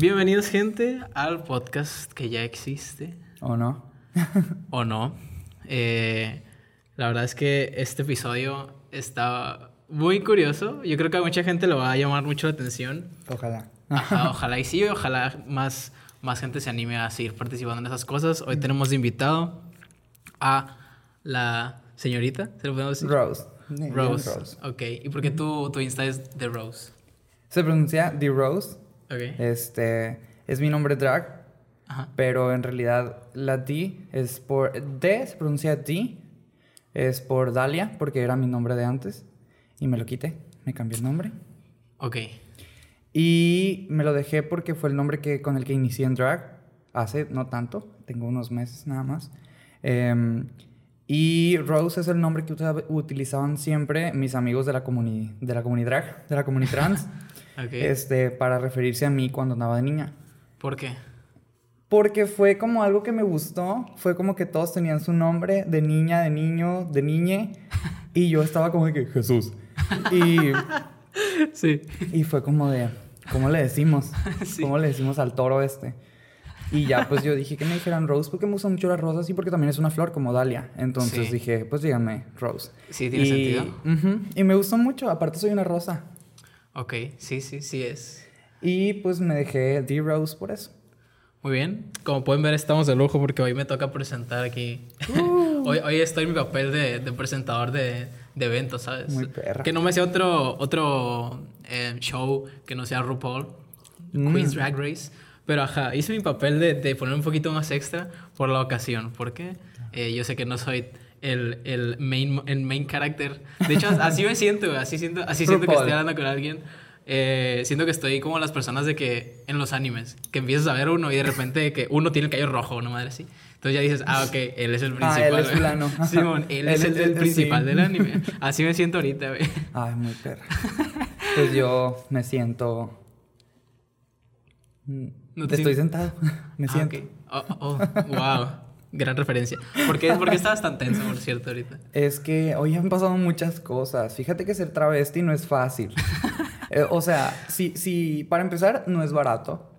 Bienvenidos, gente, al podcast que ya existe. ¿O no? o no. Eh, la verdad es que este episodio está muy curioso. Yo creo que a mucha gente lo va a llamar mucho la atención. Ojalá. Ajá, ojalá y sí, ojalá más, más gente se anime a seguir participando en esas cosas. Hoy tenemos de invitado a la señorita, ¿se lo podemos decir? Rose. Rose. Rose. Ok. ¿Y por qué tu, tu Insta es The Rose? Se pronuncia The Rose. Ok. Este es mi nombre drag, Ajá. pero en realidad la D es por D se pronuncia D es por Dalia porque era mi nombre de antes y me lo quité, me cambié el nombre Ok. y me lo dejé porque fue el nombre que con el que inicié en drag hace no tanto, tengo unos meses nada más. Em, y Rose es el nombre que utilizaban siempre mis amigos de la comuni de la comunidad drag, de la comunidad trans. Ok. este, para referirse a mí cuando andaba de niña. ¿Por qué? Porque fue como algo que me gustó, fue como que todos tenían su nombre de niña, de niño, de niñe, y yo estaba como de que Jesús. Y, Sí. y fue como de, ¿cómo le decimos? Sí. ¿Cómo le decimos al toro este? Y ya, pues yo dije que me dijeran Rose porque me gustan mucho las rosas y porque también es una flor como Dalia. Entonces Sí. dije, pues díganme Rose. Sí, tiene y, sentido. y me gustó mucho, aparte soy una rosa. Ok, sí, sí, sí es. Y pues me dejé D Rose por eso. Muy bien. Como pueden ver, estamos de lujo porque hoy me toca presentar aquí. hoy, hoy estoy en mi papel de, de presentador de, de eventos, ¿sabes? Muy perra. Que no me sea otro, otro eh, show que no sea RuPaul, Mm. Queen's Drag Race. Pero ajá, hice mi papel de, de poner un poquito más extra por la ocasión. Porque eh, yo sé que no soy el, el main, el main character. De hecho, así me siento, así siento, así siento que estoy hablando con alguien. Eh, siento que estoy como las personas de que en los animes, que empiezas a ver uno y de repente que uno tiene el cabello rojo, una madre así. Entonces ya dices, ah, ok, él es el Ah, principal. él es fulano. Simón, él, Él es el, el él- principal sí. del anime. Así me siento ahorita, güey. Ay, muy perra. Pues yo me siento. No te Estoy sentado. Me Ah, siento. ok. Oh, oh, oh, wow. Gran referencia. ¿Por qué, por qué estabas tan tenso, por cierto, ahorita? Es que hoy han pasado muchas cosas. Fíjate que ser travesti no es fácil. Eh, o sea, si, si para empezar no es barato.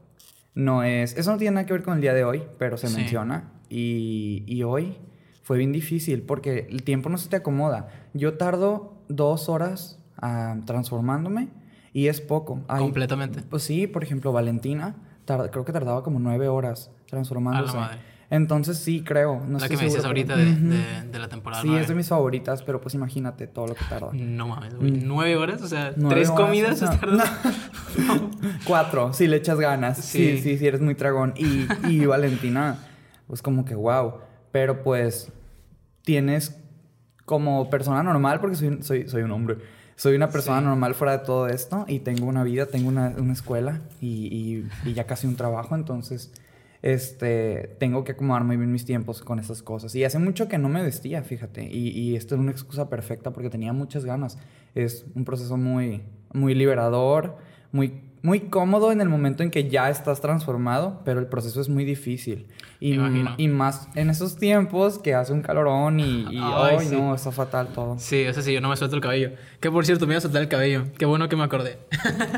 No es. Eso no tiene nada que ver con el día de hoy, pero se Sí. menciona. Y, y hoy fue bien difícil porque el tiempo no se te acomoda. Yo tardo dos horas ah, transformándome y es poco. Hay- Completamente. Pues sí, por ejemplo, Valentina, tar- creo que tardaba como nueve horas transformándose. A la madre. Entonces sí, creo. No la estoy que me dices ahorita de, Ujú. de, de la temporada. Sí, es de mis favoritas, pero pues imagínate todo lo que tarda. No mames, güey. ¿Nueve horas? O sea, ¿tres horas, comidas o sea, se tardan? Cuatro, si le echas ganas. Sí. Sí, sí, sí, eres muy tragón. Y, y Valentina, pues como que wow. Pero pues tienes como persona normal, porque soy, soy, soy un hombre. Soy una persona Sí. normal fuera de todo esto y tengo una vida, tengo una, una escuela y, y- y ya casi un trabajo, entonces este, tengo que acomodar muy bien mis tiempos con esas cosas. Y hace mucho que no me vestía, fíjate, y, y esto es una excusa perfecta porque tenía muchas ganas. Es un proceso muy, muy liberador, muy, muy cómodo en el momento en que ya estás transformado, pero el proceso es muy difícil. Y, y más en esos tiempos que hace un calorón y, y Ay, ay, sí. no, está fatal todo. Sí, o sea, sí, yo no me suelto el cabello. Que por cierto, me iba a soltar el cabello. Qué bueno que me acordé.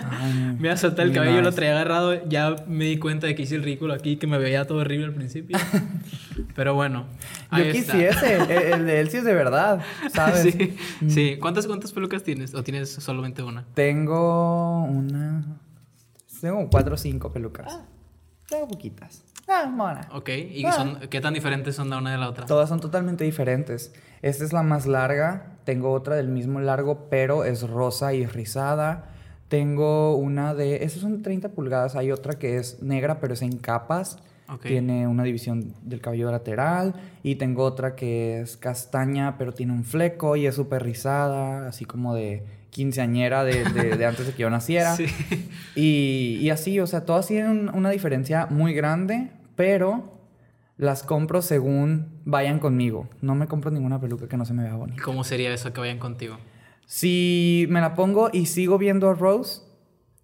Ay, me iba a soltar el cabello, lo traía agarrado. Ya me di cuenta de que hice el ridículo aquí, que me veía todo horrible al principio. Pero bueno. Yo ahí quisiese, el, el de él sí es de verdad, ¿sabes? Sí, sí. ¿Cuántas, ¿Cuántas pelucas tienes? ¿O tienes solamente una? Tengo una. Tengo cuatro o cinco pelucas. Tengo poquitas. Ah, mona. Ok. ¿Y Ah. son, qué tan diferentes son la una de la otra? Todas son totalmente diferentes. Esta es la más larga. Tengo otra del mismo largo, pero es rosa y rizada. Tengo una de. Esas son de 30 pulgadas. Hay otra que es negra, pero es en capas. Ok. Tiene una división del cabello lateral. Y tengo otra que es castaña, pero tiene un fleco y es súper rizada, así como de quinceañera de, de- de antes de que yo naciera. Sí. Y, y así, o sea, todas tienen un- una diferencia muy grande, pero las compro según vayan conmigo. No me compro ninguna peluca que no se me vea bonita. ¿Cómo sería eso que vayan contigo? Si me la pongo y sigo viendo a Rose,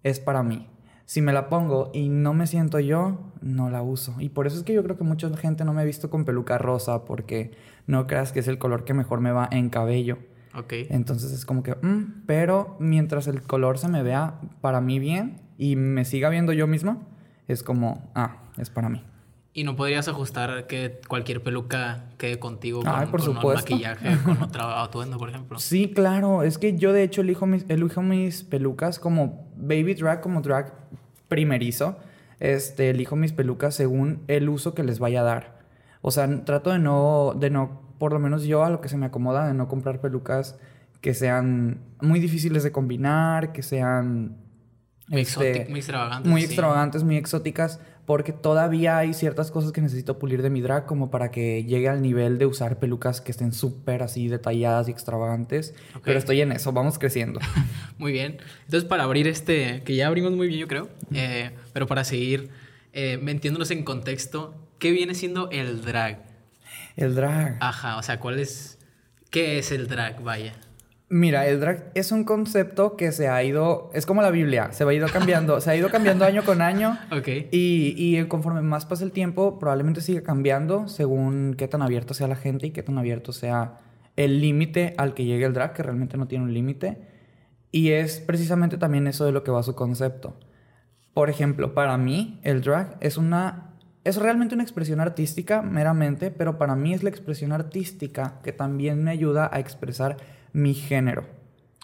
es para mí. Si me la pongo y no me siento yo, no la uso. Y por eso es que yo creo que mucha gente no me ha visto con peluca rosa, porque no creas que es el color que mejor me va en cabello. Ok. Entonces es como que, mm, pero mientras el color se me vea para mí bien y me siga viendo yo misma, es como, ah, es para mí. ¿Y no podrías ajustar que cualquier peluca quede contigo con, Ay, por con un maquillaje, con otro atuendo, por ejemplo? Sí, claro. Es que yo de hecho elijo mis, elijo mis pelucas como baby drag, como drag primerizo. Este, elijo mis pelucas según el uso que les vaya a dar. O sea, trato de no, de no, por lo menos yo a lo que se me acomoda, de no comprar pelucas que sean muy difíciles de combinar, que sean Muy, este, muy extravagantes. muy sí. extravagantes, muy exóticas, porque todavía hay ciertas cosas que necesito pulir de mi drag como para que llegue al nivel de usar pelucas que estén súper así detalladas y extravagantes. Pero estoy en eso, vamos creciendo. Muy bien. Entonces, para abrir este, que ya abrimos muy bien, yo creo, eh, pero para seguir eh, metiéndonos en contexto, ¿qué viene siendo el drag? El drag. Ajá, o sea, ¿cuál es. ¿Qué es el drag? Vaya. Mira, el drag es un concepto que se ha ido, es como la Biblia, se va ido cambiando, se ha ido cambiando año con año. Ok. Y, y conforme más pasa el tiempo, probablemente siga cambiando según qué tan abierto sea la gente y qué tan abierto sea el límite al que llegue el drag, que realmente no tiene un límite. Y es precisamente también eso de lo que va su concepto. Por ejemplo, para mí, el drag es una. Es realmente una expresión artística, meramente, pero para mí es la expresión artística que también me ayuda a expresar mi género.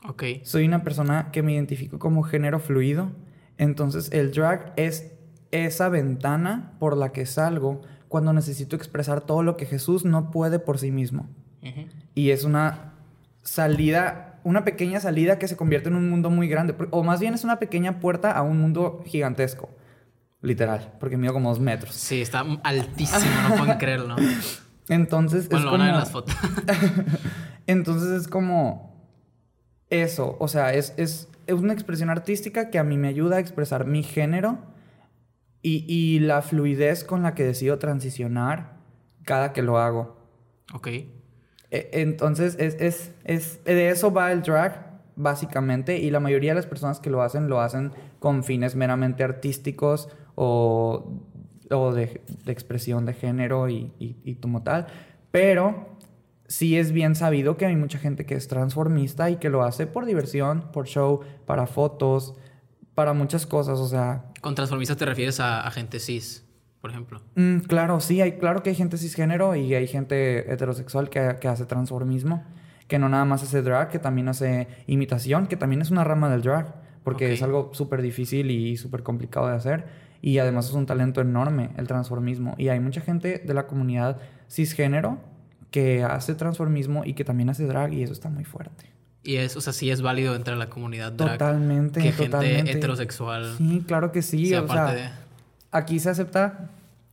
Ok. Soy una persona que me identifico como género fluido. Entonces el drag es esa ventana por la que salgo cuando necesito expresar todo lo que Jesús no puede por sí mismo. Y es una salida, una pequeña salida que se convierte en un mundo muy grande. O más bien es una pequeña puerta a un mundo gigantesco. Literal, porque mido como dos metros. Sí, está altísimo, no pueden creerlo. Entonces Bueno, es lo como... van a ver en las fotos. Entonces es como eso, o sea, es, es, es una expresión artística que a mí me ayuda a expresar mi género y, y la fluidez con la que decido transicionar cada que lo hago. ok. E- Entonces, es, es, es, de eso va el drag, básicamente, y la mayoría de las personas que lo hacen, lo hacen con fines meramente artísticos o, o de, de expresión de género y, y, y como tal. Pero sí es bien sabido que hay mucha gente que es transformista y que lo hace por diversión, por show, para fotos, para muchas cosas, o sea, Con transformistas te refieres a, a gente cis, por ejemplo. Mm, claro, sí, hay, claro que hay gente cisgénero y hay gente heterosexual que, que hace transformismo, que no nada más hace drag, que también hace imitación, que también es una rama del drag, porque es algo súper difícil y súper complicado de hacer. Y además es un talento enorme el transformismo. Y hay mucha gente de la comunidad cisgénero que hace transformismo y que también hace drag y eso está muy fuerte. Y es, o sea, sí es válido entre la comunidad drag. Totalmente, que totalmente. gente heterosexual. Sí, claro que sí. sea o parte sea, aquí se acepta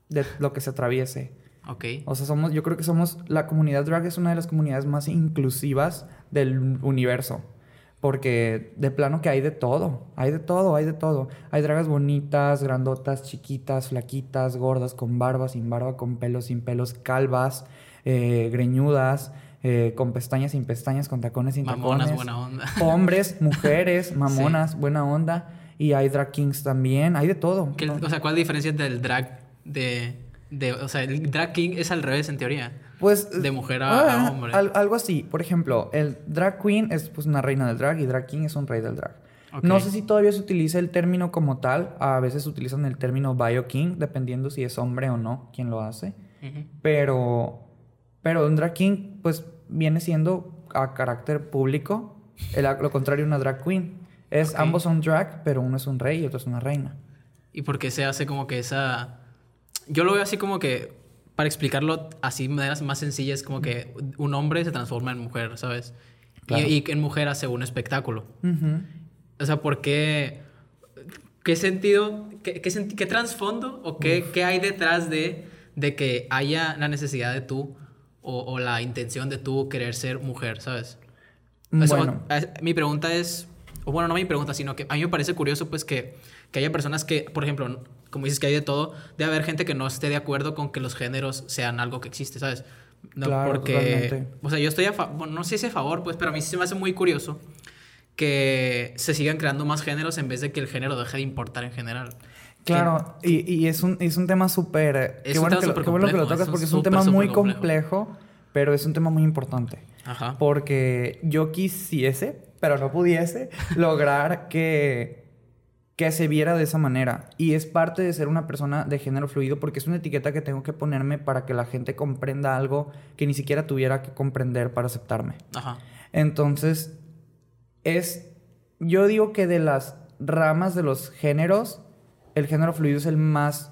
de lo que se atraviese. Ok. O sea, somos, yo creo que somos, la comunidad drag es una de las comunidades más inclusivas del universo. Porque de plano que hay de todo, hay de todo, hay de todo. Hay dragas bonitas, grandotas, chiquitas, flaquitas, gordas, con barba, sin barba, con pelos, sin pelos, calvas, eh, greñudas, eh, con pestañas, sin pestañas, con tacones, sin Mamonas, tacones. buena onda. Hombres, mujeres, mamonas, buena onda. Y hay drag kings también, hay de todo. ¿Qué- o sea, ¿cuál es la diferencia entre el drag de, de... O sea, el drag king es al revés en teoría. Pues De mujer a- a ah, hombre. al- algo así. Por ejemplo, el drag queen es pues una reina del drag y drag king es un rey del drag. No sé si todavía se utiliza el término como tal. A veces utilizan el término bio king, dependiendo si es hombre o no quien lo hace. Pero, pero un drag king, pues viene siendo a carácter público. El, lo contrario, una drag queen. Es. Ambos son drag, pero uno es un rey y otro es una reina. ¿Y por qué se hace como que esa... Yo lo veo así como que, para explicarlo así de maneras más sencillas, como que un hombre se transforma en mujer, ¿sabes? Y- Claro. Y, en mujer hace un espectáculo. Ujú. O sea, ¿por qué? ¿Qué sentido, qué, qué, senti- qué trasfondo o qué, qué hay detrás de, de que haya la necesidad de tú o, o la intención de tú querer ser mujer, ¿sabes? O sea, Bueno. mi pregunta es, o bueno, no mi pregunta, sino que a mí me parece curioso pues que, que haya personas que, por ejemplo, como dices que hay de todo, debe haber gente que no esté de acuerdo con que los géneros sean algo que existe, ¿sabes? No, Claro, porque, totalmente. o sea, yo estoy a favor, no sé si a favor, pues, pero a mí sí se me hace muy curioso que se sigan creando más géneros en vez de que el género deje de importar en general. Claro, y, y es, un, es un tema súper... eh, Qué bueno, tema que, lo- qué bueno que lo tocas porque es un súper, tema muy complejo. complejo, pero es un tema muy importante. Ajá. Porque yo quisiese, pero no pudiese, lograr que, que se viera de esa manera. Y es parte de ser una persona de género fluido porque es una etiqueta que tengo que ponerme para que la gente comprenda algo que ni siquiera tuviera que comprender para aceptarme. Ajá. Entonces, es, yo digo que de las ramas de los géneros, el género fluido es el más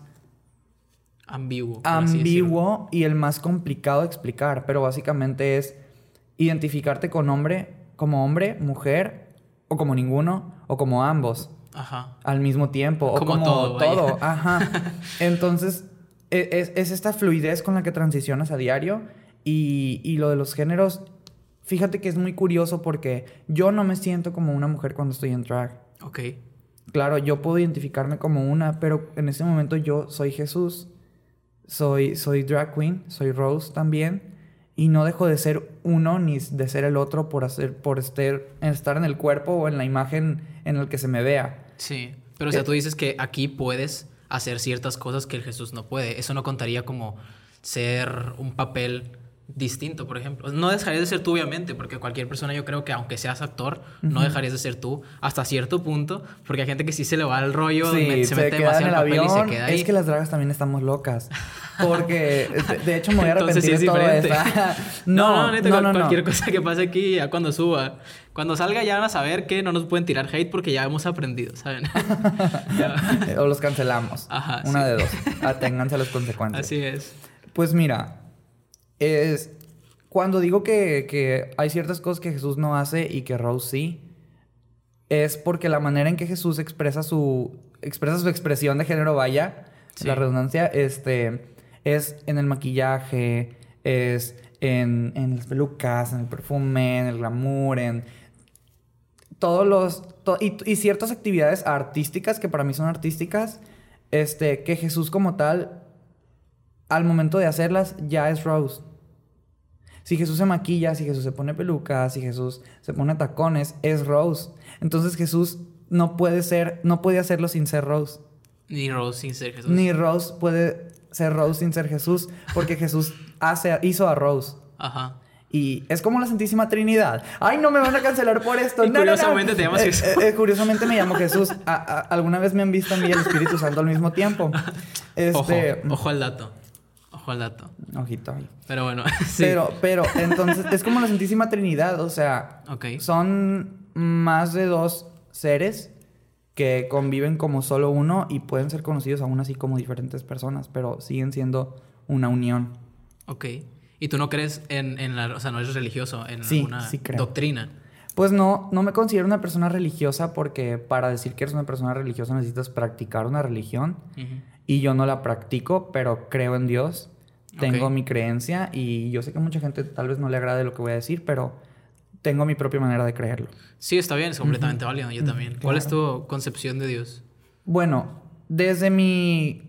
Ambiguo. ambiguo y el más complicado de explicar, pero básicamente es identificarte con hombre, como hombre, mujer, o como ninguno, o como ambos Ajá. al mismo tiempo, o Como como todo. Ajá. Entonces, e- es, es esta fluidez con la que transicionas a diario y, y lo de los géneros, fíjate que es muy curioso porque yo no me siento como una mujer cuando estoy en drag. Ok. Claro, yo puedo identificarme como una, pero en ese momento yo soy Jesús, soy, soy drag queen, soy Rose también, y no dejo de ser uno ni de ser el otro por, hacer, por estar, estar en el cuerpo o en la imagen en el que se me vea. Sí. Pero o sea, Eh, tú dices que aquí puedes hacer ciertas cosas que el Jesús no puede. Eso no contaría como ser un papel distinto, por ejemplo. No dejarías de ser tú, obviamente, porque cualquier persona, yo creo que aunque seas actor, no dejarías de ser tú hasta cierto punto, porque hay gente que sí se le va el rollo, Sí, me- se, mete queda en demasiado el el papel avión. y se queda ahí. Es que las dragas también estamos locas. Porque, de, hecho, me voy a arrepentir sí es de todo esto. no, no, neta, no, cual- no, no. cualquier cosa que pase aquí, ya cuando suba, cuando salga ya van a saber que no nos pueden tirar hate porque ya hemos aprendido, ¿saben? O los cancelamos. Ajá, Una sí. de dos. Aténganse a las consecuencias. Así es. Pues mira, es cuando digo que, que hay ciertas cosas que Jesús no hace y que Rose sí, es porque la manera en que Jesús expresa su expresa su expresión de género vaya, Sí. la redundancia, este, es en el maquillaje, es en, en las pelucas, en el perfume, en el glamour, en todos los to- y, y ciertas actividades artísticas que para mí son artísticas, este, que Jesús como tal al momento de hacerlas ya es Rose. Si Jesús se maquilla, si Jesús se pone pelucas, si Jesús se pone tacones, es Rose. Entonces Jesús no puede ser, no puede hacerlo sin ser Rose. Ni Rose sin ser Jesús. Ni Rose puede ser Rose sin ser Jesús, porque Jesús hace, hizo a Rose. Ajá. Y es como la Santísima Trinidad. Ay, no me van a cancelar por esto. Y No, no, no. curiosamente te llamas Eh, Jesús. eh, eh, curiosamente me llamo Jesús. A- a- alguna vez me han visto a mí y el Espíritu Santo al mismo tiempo. Este, Ojo, ojo al dato. Ojo al dato. ojito ahí. Pero bueno, sí. Pero, pero, entonces, es como la Santísima Trinidad, o sea, son más de dos seres que conviven como solo uno y pueden ser conocidos aún así como diferentes personas, pero siguen siendo una unión. Ok. ¿Y tú no crees en, en la... O sea, no eres religioso en Sí, alguna sí creo. doctrina? Pues no, no me considero una persona religiosa porque para decir que eres una persona religiosa necesitas practicar una religión y yo no la practico, pero creo en Dios. Tengo mi creencia y yo sé que a mucha gente tal vez no le agrade lo que voy a decir, pero tengo mi propia manera de creerlo. Sí, está bien, es completamente válido. Yo también. ¿Cuál es tu concepción de Dios? Bueno, desde mi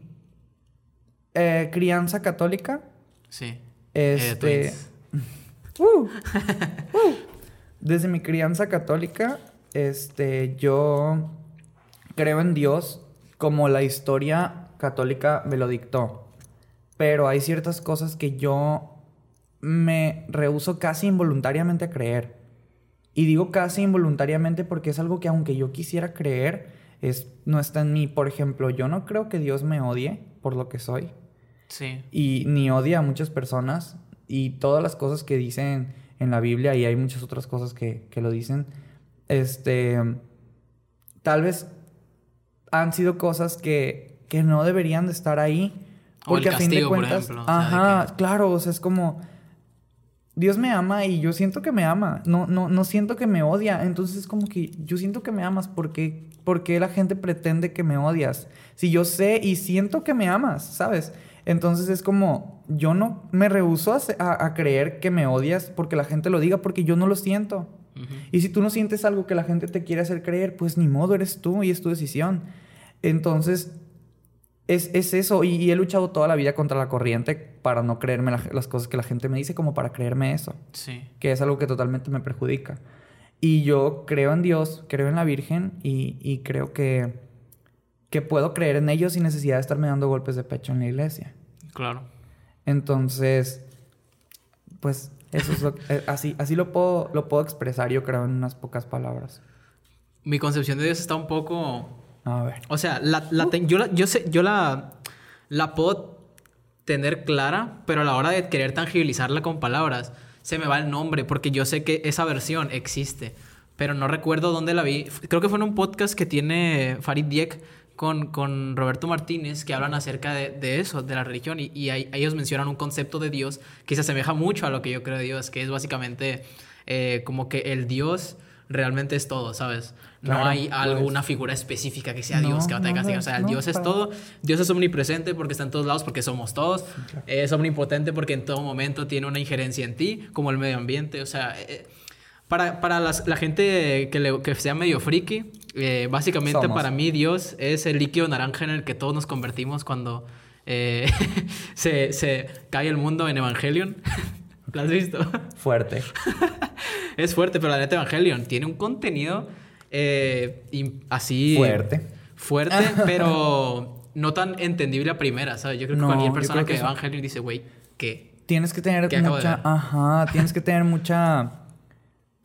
eh, crianza católica, Sí. Eh, este, twins. Uh, uh. desde mi crianza católica, este, yo creo en Dios como la historia católica me lo dictó. Pero hay ciertas cosas que yo me rehuso casi involuntariamente a creer. Y digo casi involuntariamente porque es algo que aunque yo quisiera creer, es, no está en mí. Por ejemplo, yo no creo que Dios me odie por lo que soy. Sí. Y ni odia a muchas personas. Y todas las cosas que dicen en la Biblia, y hay muchas otras cosas que, que lo dicen, este, tal vez han sido cosas que, que no deberían de estar ahí. O el Porque a fin de castigo, por cuentas, ejemplo, o sea, de ajá, que- claro, o sea, es como Dios me ama y yo siento que me ama, no, no, no siento que me odia, entonces es como que yo siento que me amas, ¿por qué, por qué la gente pretende que me odias? Si yo sé y siento que me amas, ¿sabes? Entonces es como, yo no me rehuso a, a- a creer que me odias porque la gente lo diga, porque yo no lo siento. Y si tú no sientes algo que la gente te quiere hacer creer, pues ni modo, eres tú y es tu decisión. Entonces, es, es eso. Y, y he luchado toda la vida contra la corriente para no creerme la- las cosas que la gente me dice, como para creerme eso, Sí. que es algo que totalmente me perjudica. Y yo creo en Dios, creo en la Virgen y, y creo que, que puedo creer en ellos sin necesidad de estarme dando golpes de pecho en la iglesia. Claro. Entonces, pues eso es lo, eh, así, así lo puedo, lo puedo expresar, yo creo, en unas pocas palabras. Mi concepción de Dios está un poco A ver. O sea, la, la yo, la, yo, sé, yo la, la puedo tener clara, pero a la hora de querer tangibilizarla con palabras, se me va el nombre, porque yo sé que esa versión existe, pero no recuerdo dónde la vi. Creo que fue en un podcast que tiene Farid Diek con, con Roberto Martínez, que hablan acerca de, de eso, de la religión, y, y ahí- ellos mencionan un concepto de Dios que se asemeja mucho a lo que yo creo de Dios, que es básicamente eh, como que el Dios realmente es todo, ¿sabes? No hay lo alguna figura específica que sea No, Dios, que va a castigo. O sea, el no, Dios es para todo. Dios es omnipresente porque está en todos lados, porque somos todos. Es omnipotente porque en todo momento tiene una injerencia en ti, como el medio ambiente. O sea, eh, para, para las- la gente que, le- que sea medio friki, eh, básicamente Somos. para mí Dios es el líquido naranja en el que todos nos convertimos cuando eh, se, se cae el mundo en Evangelion. ¿Lo has visto? Fuerte. Es fuerte, pero la neta Evangelion tiene un contenido eh, así... Fuerte. Fuerte, pero no tan entendible a primera, ¿sabes? Yo creo que No, cualquier persona que que ve Evangelion dice, güey, ¿qué? Tienes que tener ¿Qué acabo de mucha. Ajá. Tienes que tener mucha.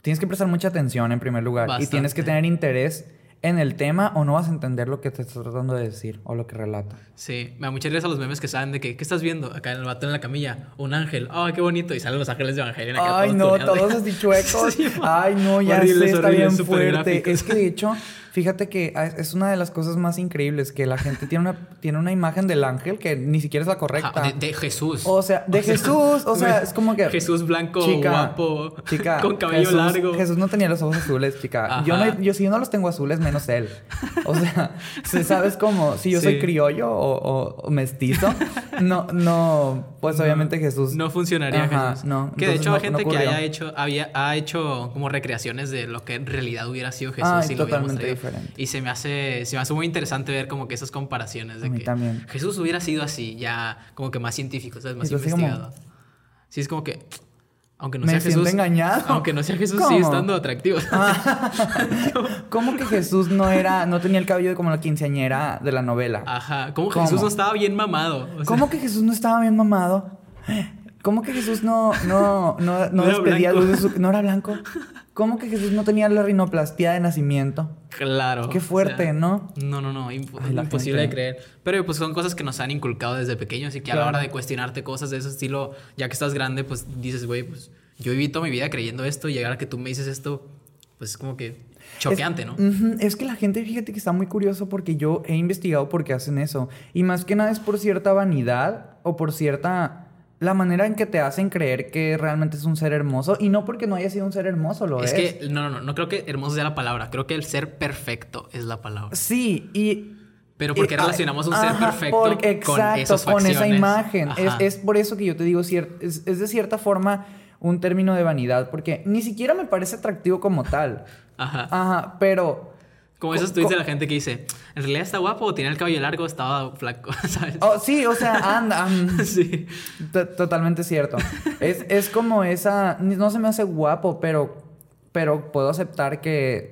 Tienes que prestar mucha atención en primer lugar. Y tienes que tener interés en el tema o no vas a entender lo que te está tratando de decir o lo que relata. Sí, me da mucha risa los memes que saben de que, ¿qué estás viendo? Acá en el vato en la camilla, un ángel, ¡ay, qué bonito! Y salen los ángeles de Evangelion acá Ay, no, tuneados. todos así chuecos. Sí, Ay, no, ya horribles, sé, está bien fuerte. Es que de hecho, fíjate que es una de las cosas más increíbles que la gente tiene una, tiene una imagen del ángel que ni siquiera es la correcta. Ajá, de, de Jesús. O sea, de Jesús, o sea, es como que Jesús blanco, Chica, guapo, chica, con cabello Jesús- largo. Jesús no tenía los ojos azules, chica. Yo, no, yo si yo no los tengo azules, menos él. O sea, si ¿sabes cómo? Si yo soy criollo o, o- o mestizo, no, no, pues obviamente Jesús. No funcionaría Ajá, Jesús. no, Que de hecho no- hay gente que haya hecho, había, ha hecho como recreaciones de lo que en realidad hubiera sido Jesús Ay, si lo totalmente traído. diferente. Y se me hace, se me hace muy interesante ver como que esas comparaciones de que también. Jesús hubiera sido así, ya como que más científico, ¿sabes? Más como- investigado. Sí, es como que aunque no sea Jesús, engañado. aunque no sea Jesús ¿Cómo? sigue estando atractivo. ¿Cómo que Jesús no era, no tenía el cabello como la quinceañera de la novela? Ajá, ¿Cómo? Jesús no estaba bien mamado. O sea, ¿Cómo que Jesús no estaba bien mamado? ¿Cómo que Jesús no, no, no, no, despedía blanco. luz de su... ¿No era blanco? ¿Cómo que Jesús no tenía la rinoplastia de nacimiento? Claro. Qué o fuerte, sea, ¿no? No, no, no, imp- Ay, la imposible de creer. Pero pues son cosas que nos han inculcado desde pequeños y que a la hora de cuestionarte cosas de ese estilo, ya que estás grande, pues dices, güey, pues yo viví toda mi vida creyendo esto y llegar a que tú me dices esto, pues es como que choqueante, es, ¿no? Es que la gente, fíjate que está muy curioso porque yo he investigado por qué hacen eso. Y más que nada es por cierta vanidad o por cierta... La manera en que te hacen creer que realmente es un ser hermoso. Y no porque no haya sido un ser hermoso, lo es. Es que, no, no, no, no creo que hermoso sea la palabra, creo que el ser perfecto es la palabra. Sí, y... Pero ¿por qué y- relacionamos un ser ajá, perfecto porque- con exacto, esas con esa imagen? Es, es por eso que yo te digo, es, es de cierta forma un término de vanidad. Porque ni siquiera me parece atractivo como tal. Ajá. Ajá, pero... Como esos tweets de la gente que dice, en realidad está guapo, tiene el cabello largo, estaba flaco, ¿sabes? Oh, sí, o sea, anda. mm, Sí. to- totalmente cierto. Es, es como esa. No se me hace guapo, pero. Pero puedo aceptar que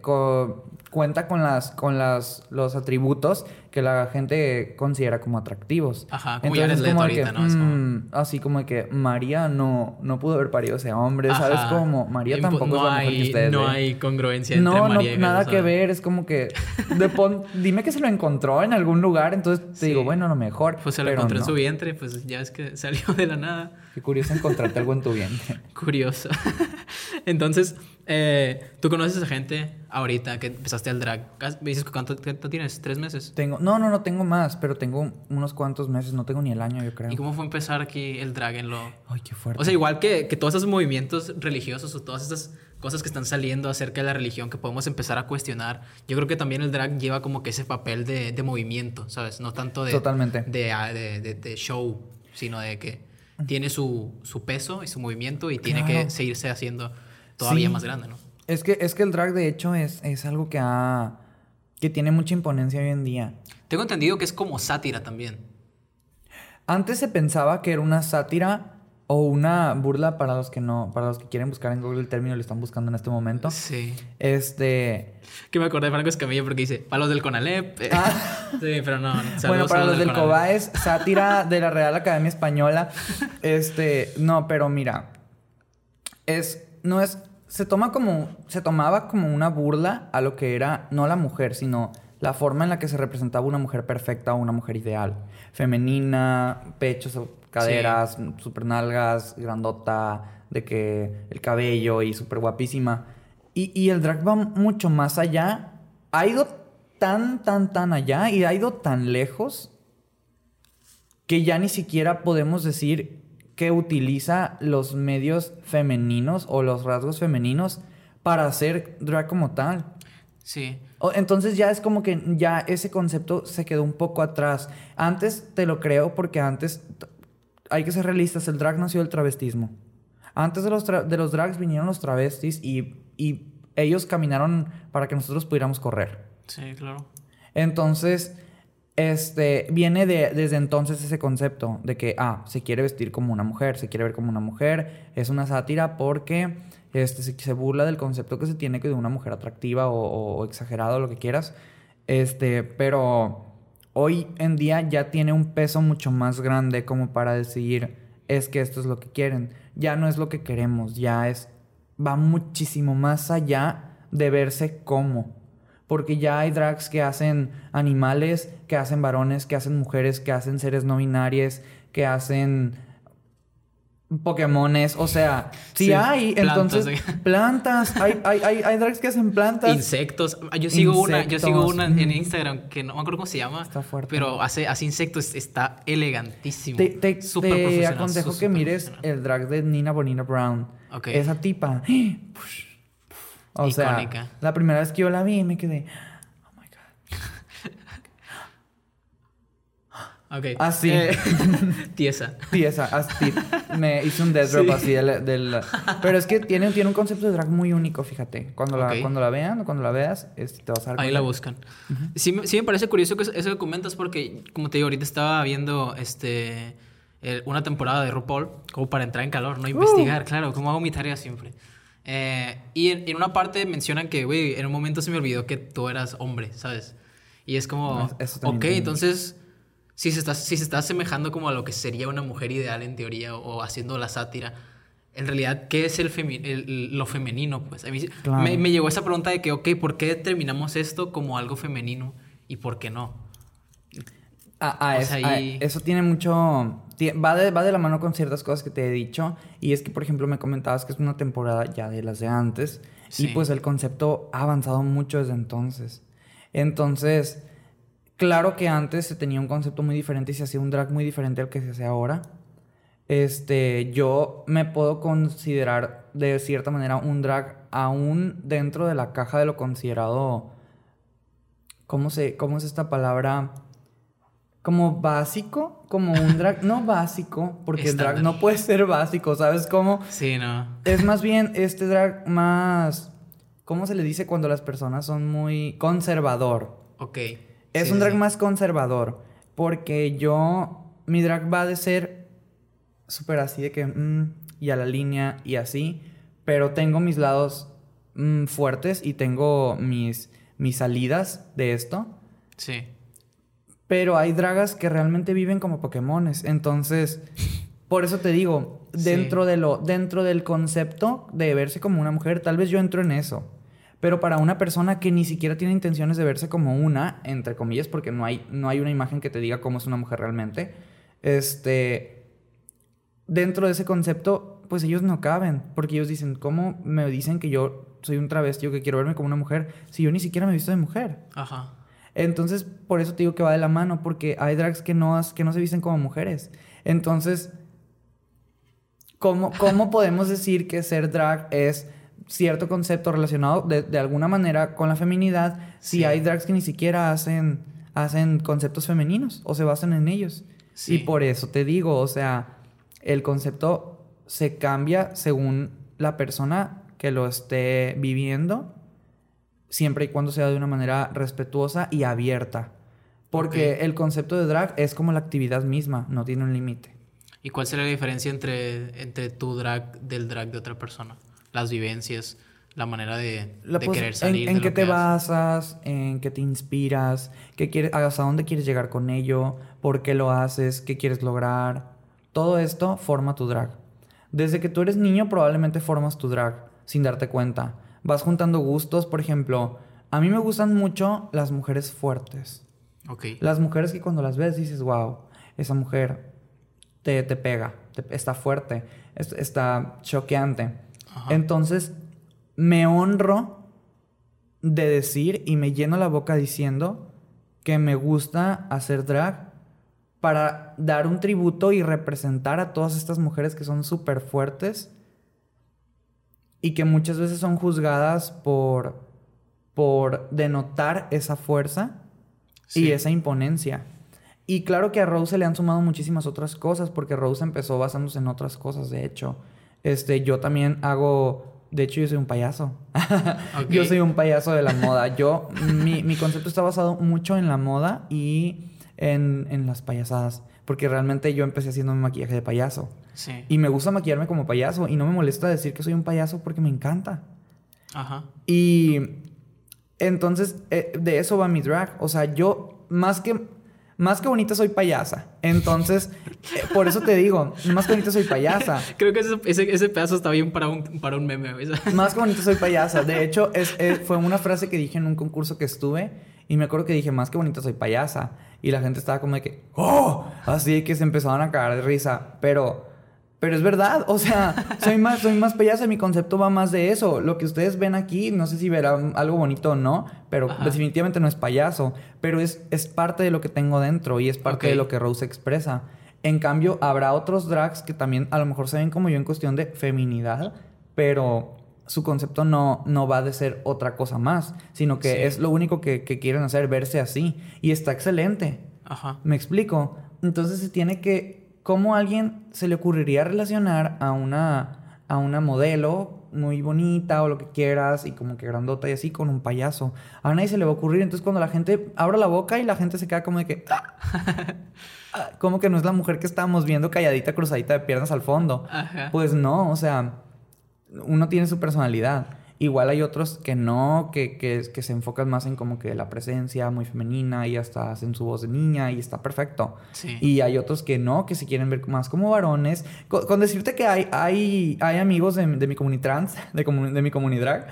cuenta con las. con las. los atributos que la gente considera como atractivos. Ajá, como Jared Leto como de ahorita, ¿no? Es como- mm, así como que María no, no pudo haber parido ese hombre. ¿Sabes Ajá. cómo? María Impo- tampoco no es la mujer hay, que ustedes No hay congruencia entre No, no, María y nada Jesús, que ¿sabes? ver. Es como que. de pon- dime que se lo encontró en algún lugar, entonces te Sí. digo, bueno, a lo mejor. Pues se lo encontró en no. su vientre, pues ya es que salió de la nada. Qué curioso encontrarte algo en tu vientre. Curioso. Entonces, eh, ¿tú conoces a gente ahorita que empezaste al drag? Me dices cuánto cuánto tienes, tres meses. Tengo, no, no, no tengo más, pero tengo unos cuantos meses, no tengo ni el año, yo creo. ¿Y cómo fue empezar aquí el drag en lo...? Ay, qué fuerte. O sea, igual que, que todos esos movimientos religiosos o todas esas cosas que están saliendo acerca de la religión que podemos empezar a cuestionar, yo creo que también el drag lleva como que ese papel de, de movimiento, ¿sabes? No tanto de... Totalmente. De, ah, de, de- de show, sino de que tiene su, su peso y su movimiento y tiene Claro. que seguirse haciendo todavía Sí. más grande, ¿no? es, que, es que el drag, de hecho, es, es algo que ha... que tiene mucha imponencia hoy en día. Tengo entendido que es como sátira también. Antes se pensaba que era una sátira o una burla para los que no... para los que quieren buscar en Google el término y lo están buscando en este momento. Sí. Este... Que me acordé de Franco Escamilla porque dice, para los del Conalep. eh. Ah. Sí, pero no. saludos bueno, para los del Conalep. COBAES, sátira de la Real Academia Española. Este, no, pero mira, es, no es, se toma como, se tomaba como una burla a lo que era, no la mujer, sino la forma en la que se representaba una mujer perfecta o una mujer ideal. Femenina, pechos, caderas, super nalgas, grandota, de que el cabello y súper guapísima. Y, y el drag va mucho más allá. Ha ido tan, tan, tan allá y ha ido tan lejos que ya ni siquiera podemos decir que utiliza los medios femeninos o los rasgos femeninos para hacer drag como tal. Sí. Entonces ya es como que ya ese concepto se quedó un poco atrás. Antes te lo creo porque antes hay que ser realistas, el drag nació del travestismo. Antes de los, de los drags vinieron los travestis y, y ellos caminaron para que nosotros pudiéramos correr. Sí, claro. Entonces, este, viene de, desde entonces ese concepto de que, ah, se quiere vestir como una mujer, se quiere ver como una mujer, es una sátira porque este, se, burla del concepto que se tiene que de una mujer atractiva o, o exagerado, lo que quieras, este, pero hoy en día ya tiene un peso mucho más grande como para decir, es que esto es lo que quieren, ya no es lo que queremos, ya es, va muchísimo más allá de verse como porque ya hay drags que hacen animales, que hacen varones, que hacen mujeres, que hacen seres no binarios, que hacen Pokémones, o sea, si hay, entonces plantas, hay, hay, hay, drags que hacen plantas. Insectos. Yo sigo una, yo sigo una en Instagram que no me acuerdo cómo se llama. Está fuerte. Pero hace, hace insectos, está elegantísimo. Te, te, te aconsejo que mires el drag de Nina Bonina Brown. Esa tipa. O sea, la primera vez que yo la vi me quedé, oh my god. Ok. Así. Eh, tiesa. Tiesa, así. Me hice un death drop así del, Pero es que tiene, tiene un concepto de drag muy único, fíjate. Cuando, la, cuando la vean, cuando la veas, este, te vas a dar Ahí la buscan. sí, sí, me parece curioso que eso que comentas porque, como te digo, ahorita estaba viendo este una temporada de RuPaul como para entrar en calor, no investigar, uh. claro, como hago mi tarea siempre. Eh, y en, una parte mencionan que, güey, en un momento se me olvidó que tú eras hombre, ¿sabes? Y es como, ok, entonces, si se, está, si se está asemejando como a lo que sería una mujer ideal en teoría o, haciendo la sátira, en realidad, ¿qué es el, lo femenino? Pues a mí me, llegó esa pregunta de que, ok, ¿por qué determinamos esto como algo femenino y por qué no? Ah, ah, ah, eso tiene mucho va de, va de la mano con ciertas cosas que te he dicho. Y es que, por ejemplo, me comentabas que es una temporada ya de las de antes. Y pues el concepto ha avanzado mucho desde entonces. Entonces, claro que antes se tenía un concepto muy diferente y se hacía un drag muy diferente al que se hace ahora. Este, yo me puedo considerar de cierta manera un drag aún dentro de la caja de lo considerado. ¿Cómo, se, cómo es esta palabra? Como básico, como un drag, no básico, porque el drag no puede ser básico, ¿sabes cómo? Sí, no. Es más bien este drag más, ¿cómo se le dice cuando las personas son muy conservador? Ok. Es un drag más conservador, porque yo, mi drag va de ser súper así de que, mm, y a la línea y así, pero tengo mis lados mm, fuertes y tengo mis, mis salidas de esto. Sí. Pero hay dragas que realmente viven como Pokémones. Entonces, por eso te digo, dentro, de lo, dentro del concepto de verse como una mujer, tal vez yo entro en eso. Pero para una persona que ni siquiera tiene intenciones de verse como una, entre comillas, porque no hay, no hay una imagen que te diga cómo es una mujer realmente, este, dentro de ese concepto, pues ellos no caben, porque ellos dicen, ¿cómo me dicen que yo soy un travesti o que quiero verme como una mujer si yo ni siquiera me he visto de mujer? Ajá. Entonces, por eso te digo que va de la mano, porque hay drags que no, que no se visten como mujeres. Entonces, ¿cómo, cómo podemos decir que ser drag es cierto concepto relacionado de, alguna manera con la feminidad si hay drags que ni siquiera hacen, hacen conceptos femeninos o se basan en ellos? Y por eso te digo, o sea, el concepto se cambia según la persona que lo esté viviendo siempre y cuando sea de una manera respetuosa y abierta. Porque el concepto de drag es como la actividad misma, no tiene un límite. ¿Y cuál sería la diferencia entre, entre tu drag del drag de otra persona? Las vivencias, la manera de, querer salir. En, qué te basas, en qué te inspiras, qué quieres, hasta dónde quieres llegar con ello, por qué lo haces, qué quieres lograr. Todo esto forma tu drag. Desde que tú eres niño probablemente formas tu drag sin darte cuenta vas juntando gustos, por ejemplo, A mí me gustan mucho las mujeres fuertes. Ok. Las mujeres que cuando las ves dices, wow, esa mujer te, te pega, te- está fuerte, es- está choqueante. Ajá. Entonces, me honro de decir y me lleno la boca diciendo que me gusta hacer drag para dar un tributo y representar a todas estas mujeres que son súper fuertes y que muchas veces son juzgadas por, por denotar esa fuerza Sí. y esa imponencia. Y claro que a Rose se le han sumado muchísimas otras cosas, porque Rose empezó basándose en otras cosas, de hecho. Este, yo también hago, de hecho yo soy un payaso. Yo soy un payaso de la moda. Yo, mi, mi concepto está basado mucho en la moda y en, en las payasadas, porque realmente yo empecé haciendo mi maquillaje de payaso. Sí. Y me gusta maquillarme como payaso y no me molesta decir que soy un payaso porque me encanta. Ajá. Y entonces eh, de eso va mi drag. O sea, yo más que más que bonita soy payasa. Entonces, eh, por eso te digo, más que bonita soy payasa. Creo que ese, ese, ese pedazo está bien para un, para un meme. Más que bonita soy payasa. De hecho, es, es- fue una frase que dije en un concurso que estuve y me acuerdo que dije, más que bonita soy payasa. Y la gente estaba como de que, ¡oh! Así que se empezaban a cagar de risa. Pero, pero es verdad. O sea, soy más, soy más payasa. Mi concepto va más de eso. Lo que ustedes ven aquí, no sé si verán algo bonito o no, pero Ajá. definitivamente no es payaso. Pero es, es parte de lo que tengo dentro y es parte de lo que Rose expresa. En cambio, habrá otros drags que también a lo mejor se ven como yo en cuestión de feminidad, pero su concepto no, no va de ser otra cosa más, sino que Sí. es lo único que, que quieren hacer, verse así. Y está excelente. Ajá. ¿Me explico? Entonces se tiene que... ¿Cómo a alguien se le ocurriría relacionar a una, a una modelo muy bonita o lo que quieras y como que grandota y así con un payaso? A nadie se le va a ocurrir. Entonces cuando la gente abre la boca y la gente se queda como de que... "Ah". Ah, como que no es la mujer que estábamos viendo calladita, cruzadita de piernas al fondo. Ajá. Pues no, o sea, uno tiene su personalidad. Igual hay otros que no, que, que, que se enfocan más en como que la presencia muy femenina y hasta hacen su voz de niña y está perfecto. Sí. Y hay otros que no, que se quieren ver más como varones. Con, con decirte que hay, hay, hay amigos de, de mi comunidad trans, de, comu- de mi comunidad drag,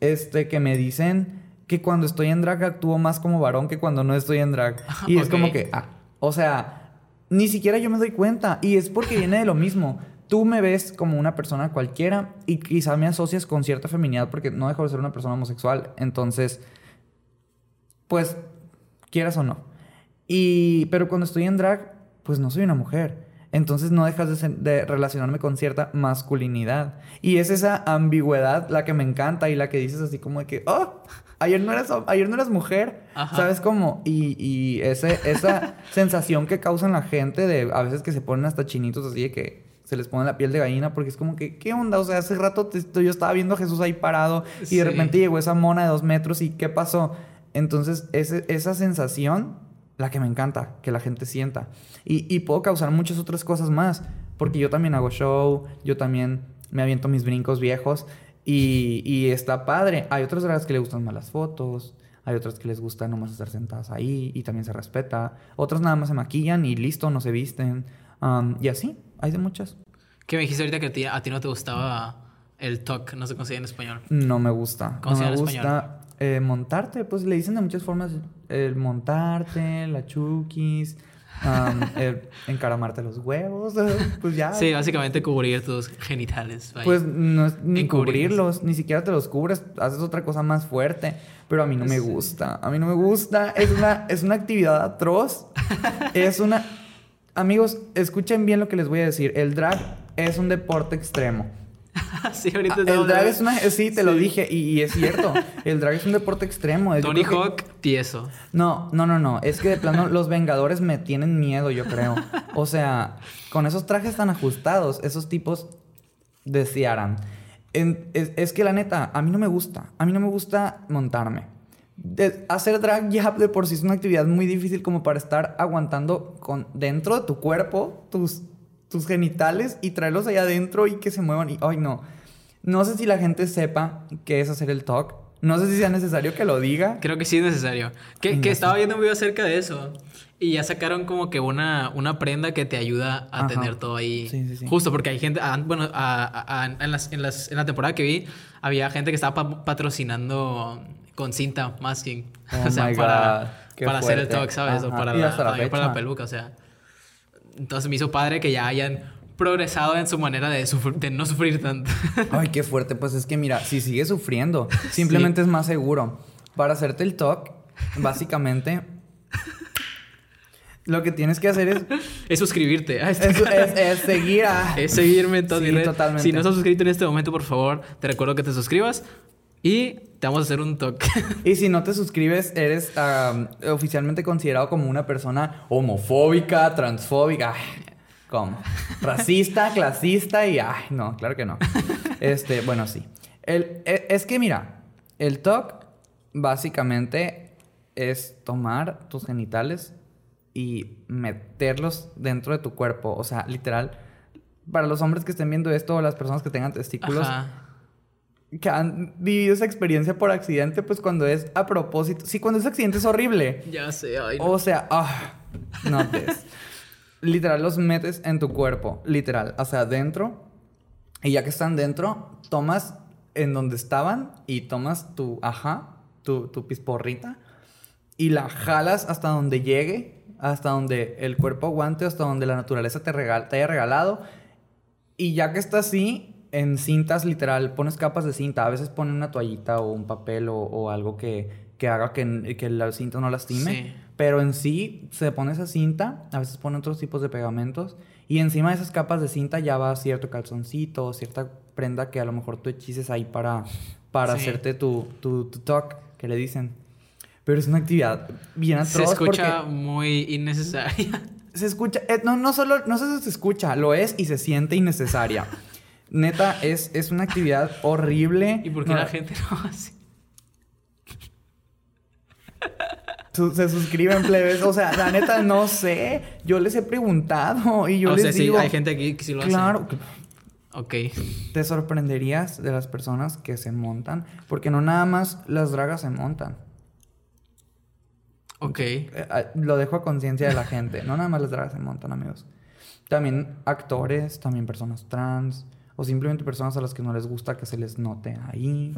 este, que me dicen que cuando estoy en drag actúo más como varón que cuando no estoy en drag. Y es Ok. como que, ah, o sea, ni siquiera yo me doy cuenta. Y es porque viene de lo mismo. Tú me ves como una persona cualquiera y quizá me asocias con cierta feminidad porque no dejo de ser una persona homosexual. Entonces, pues, quieras o no. Y, pero cuando estoy en drag, pues no soy una mujer. Entonces no dejas de, ser- de relacionarme con cierta masculinidad. Y es esa ambigüedad la que me encanta y la que dices así como de que, oh, ayer no eras, ayer no eras mujer. Ajá. ¿Sabes cómo? Y, y ese, esa sensación que causan la gente de a veces que se ponen hasta chinitos así de que se les pone la piel de gallina porque es como que, ¿qué onda? O sea, hace rato te- yo estaba viendo a Jesús ahí parado y Sí. de repente llegó esa mona de dos metros y ¿qué pasó? Entonces, ese- esa sensación, la que me encanta, que la gente sienta. Y, y puedo causar muchas otras cosas más, porque yo también hago show, yo también me aviento mis brincos viejos y, y está padre. Hay otras dragas que le gustan más las fotos, hay otras que les gusta nomás estar sentadas ahí y también se respeta. Otras nada más se maquillan y listo, no se visten. Um, y así, hay de muchas. Que me dijiste ahorita que a ti, a ti no te gustaba el talk, no se dice en español. No me gusta. ¿Cómo no se me gusta eh, montarte. Pues le dicen de muchas formas. El montarte, la chukis, um, el encaramarte los huevos. Pues ya. Sí, básicamente cubrir tus genitales. vaya. Pues no es ni cubrirlos, ni siquiera te los cubres, haces otra cosa más fuerte. Pero a mí no me gusta. A mí no me gusta. Es una, es una actividad atroz. es una. Amigos, escuchen bien lo que les voy a decir. El drag es un deporte extremo. sí, ahorita Ah, El drag es una. Sí, te lo dije, y, y es cierto. El drag es un deporte extremo. Tony creo que- Hawk, tieso. No, no, no, no. Es que de plano los Vengadores me tienen miedo, yo creo. O sea, con esos trajes tan ajustados, esos tipos desearan. En- es, es que la neta, a mí no me gusta. A mí no me gusta montarme. De- hacer drag ya de por sí es una actividad muy difícil como para estar aguantando con dentro de tu cuerpo tus, tus genitales y traerlos allá adentro y que se muevan. Y, ay, no. No sé si la gente sepa qué es hacer el talk. No sé si sea necesario que lo diga. Creo que sí es necesario. Que, que estaba viendo un video acerca de eso. Y ya sacaron como que una, una prenda que te ayuda a Ajá. tener todo ahí. Sí, sí, sí. Justo porque hay gente, ah, bueno, a- a- a- en, las, en, las- en la temporada que vi, había gente que estaba pa- patrocinando con cinta masking. Oh o sea, para, para hacer el talk, ¿sabes? O para la, la para la peluca, o sea. Entonces me hizo padre que ya hayan progresado en su manera de, no sufrir tanto. Ay, qué fuerte. Pues es que mira, si sigues sufriendo, simplemente es más seguro. Para hacerte el talk, básicamente, lo que tienes que hacer es, es suscribirte a este es, es- es seguir a... Es seguirme en todas Sí, mis redes. totalmente. Si no estás suscrito en este momento, por favor, te recuerdo que te suscribas y te vamos a hacer un talk. Y si no te suscribes, eres oficialmente considerado como una persona homofóbica, transfóbica. Ay, ¿Cómo? Racista, clasista y... Ay, no, claro que no. Este, bueno, sí. El, e- es que mira, el TOC básicamente es tomar tus genitales y meterlos dentro de tu cuerpo. O sea, literal, para los hombres que estén viendo esto o las personas que tengan testículos, Ajá. Que han vivido esa experiencia por accidente, pues cuando es a propósito. Sí, cuando es accidente es horrible. Ya sé, ay, no. O sea, ah, no te. literal, los metes en tu cuerpo. Literal. O sea, dentro. Y ya que están dentro, tomas en donde estaban y tomas tu, ajá, tu, tu pisporrita y la jalas hasta donde llegue, hasta donde el cuerpo aguante, hasta donde la naturaleza te, regal- te haya regalado. Y ya que está así, en cintas literal, pones capas de cinta. A veces ponen una toallita o un papel o, o algo que, que haga que, que la cinta no lastime. Sí. Pero en sí se pone esa cinta, a veces ponen otros tipos de pegamentos. Y encima de esas capas de cinta ya va cierto calzoncito, cierta prenda que a lo mejor tú hechices ahí para, para Sí. hacerte tu, tu, tu talk, que le dicen. Pero es una actividad bien Se atroz escucha porque muy innecesaria. se escucha, eh, no, no solo, no solo se escucha, lo es y se siente innecesaria. Neta, es, es una actividad horrible. ¿Y por qué No, la gente no hace? se suscriben plebes. O sea, la neta, no sé. Yo les he preguntado y yo o les sea, sí, digo. hay gente aquí que sí lo claro, hace. Ok. te sorprenderías de las personas que se montan. Porque no nada más las dragas se montan. Ok. Eh, ah, Lo dejo a conciencia de la gente. No nada más las dragas se montan, amigos. También actores, también personas trans. O simplemente personas a las que no les gusta que se les note ahí.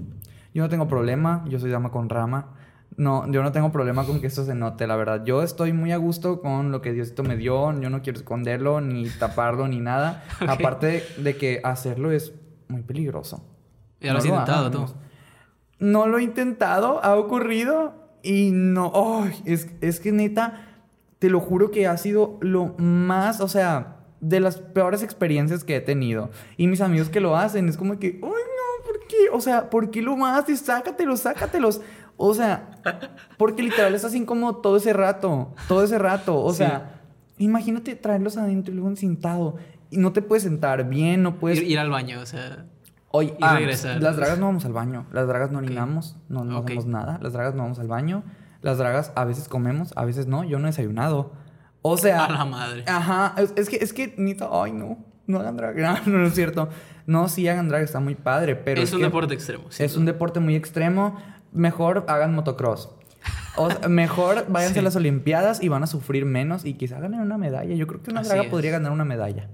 Yo no tengo problema. Yo soy dama con rama. No, yo no tengo problema con que eso se note, la verdad. Yo estoy muy a gusto con lo que Diosito me dio. Yo no quiero esconderlo, ni taparlo, ni nada. Aparte de que hacerlo es muy peligroso. Ya lo has No intentado tú. amigos. No lo he intentado, ha ocurrido y no. ¡ay! es, es que neta, te lo juro que ha sido lo más, o sea, de las peores experiencias que he tenido. Y mis amigos que lo hacen, es como que, ¡ay no! ¿Por qué? O sea, ¿por qué lo haces? Sácatelos, sácatelos. O sea, porque literal es así como todo ese rato, todo ese rato. O Sí. sea, imagínate traerlos adentro y luego encintado. Y no te puedes sentar bien, no puedes. Ir, ir al baño, o sea. Oye, Y ah, regresar. las dragas no vamos al baño. Las dragas no orinamos, no, no Ok. hacemos nada. Las dragas no vamos al baño. Las dragas a veces comemos, a veces no. Yo no he desayunado. O sea. A la madre. Ajá. Es, es que, es que, Nita, ay, no. No hagan drag. No, no, es cierto. No, sí hagan drag, está muy padre. Pero es, un deporte extremo. Es un deporte muy extremo. Mejor hagan motocross. O sea, mejor váyanse Sí. a las Olimpiadas y van a sufrir menos y quizá ganen una medalla. Yo creo que una Así draga es. podría ganar una medalla.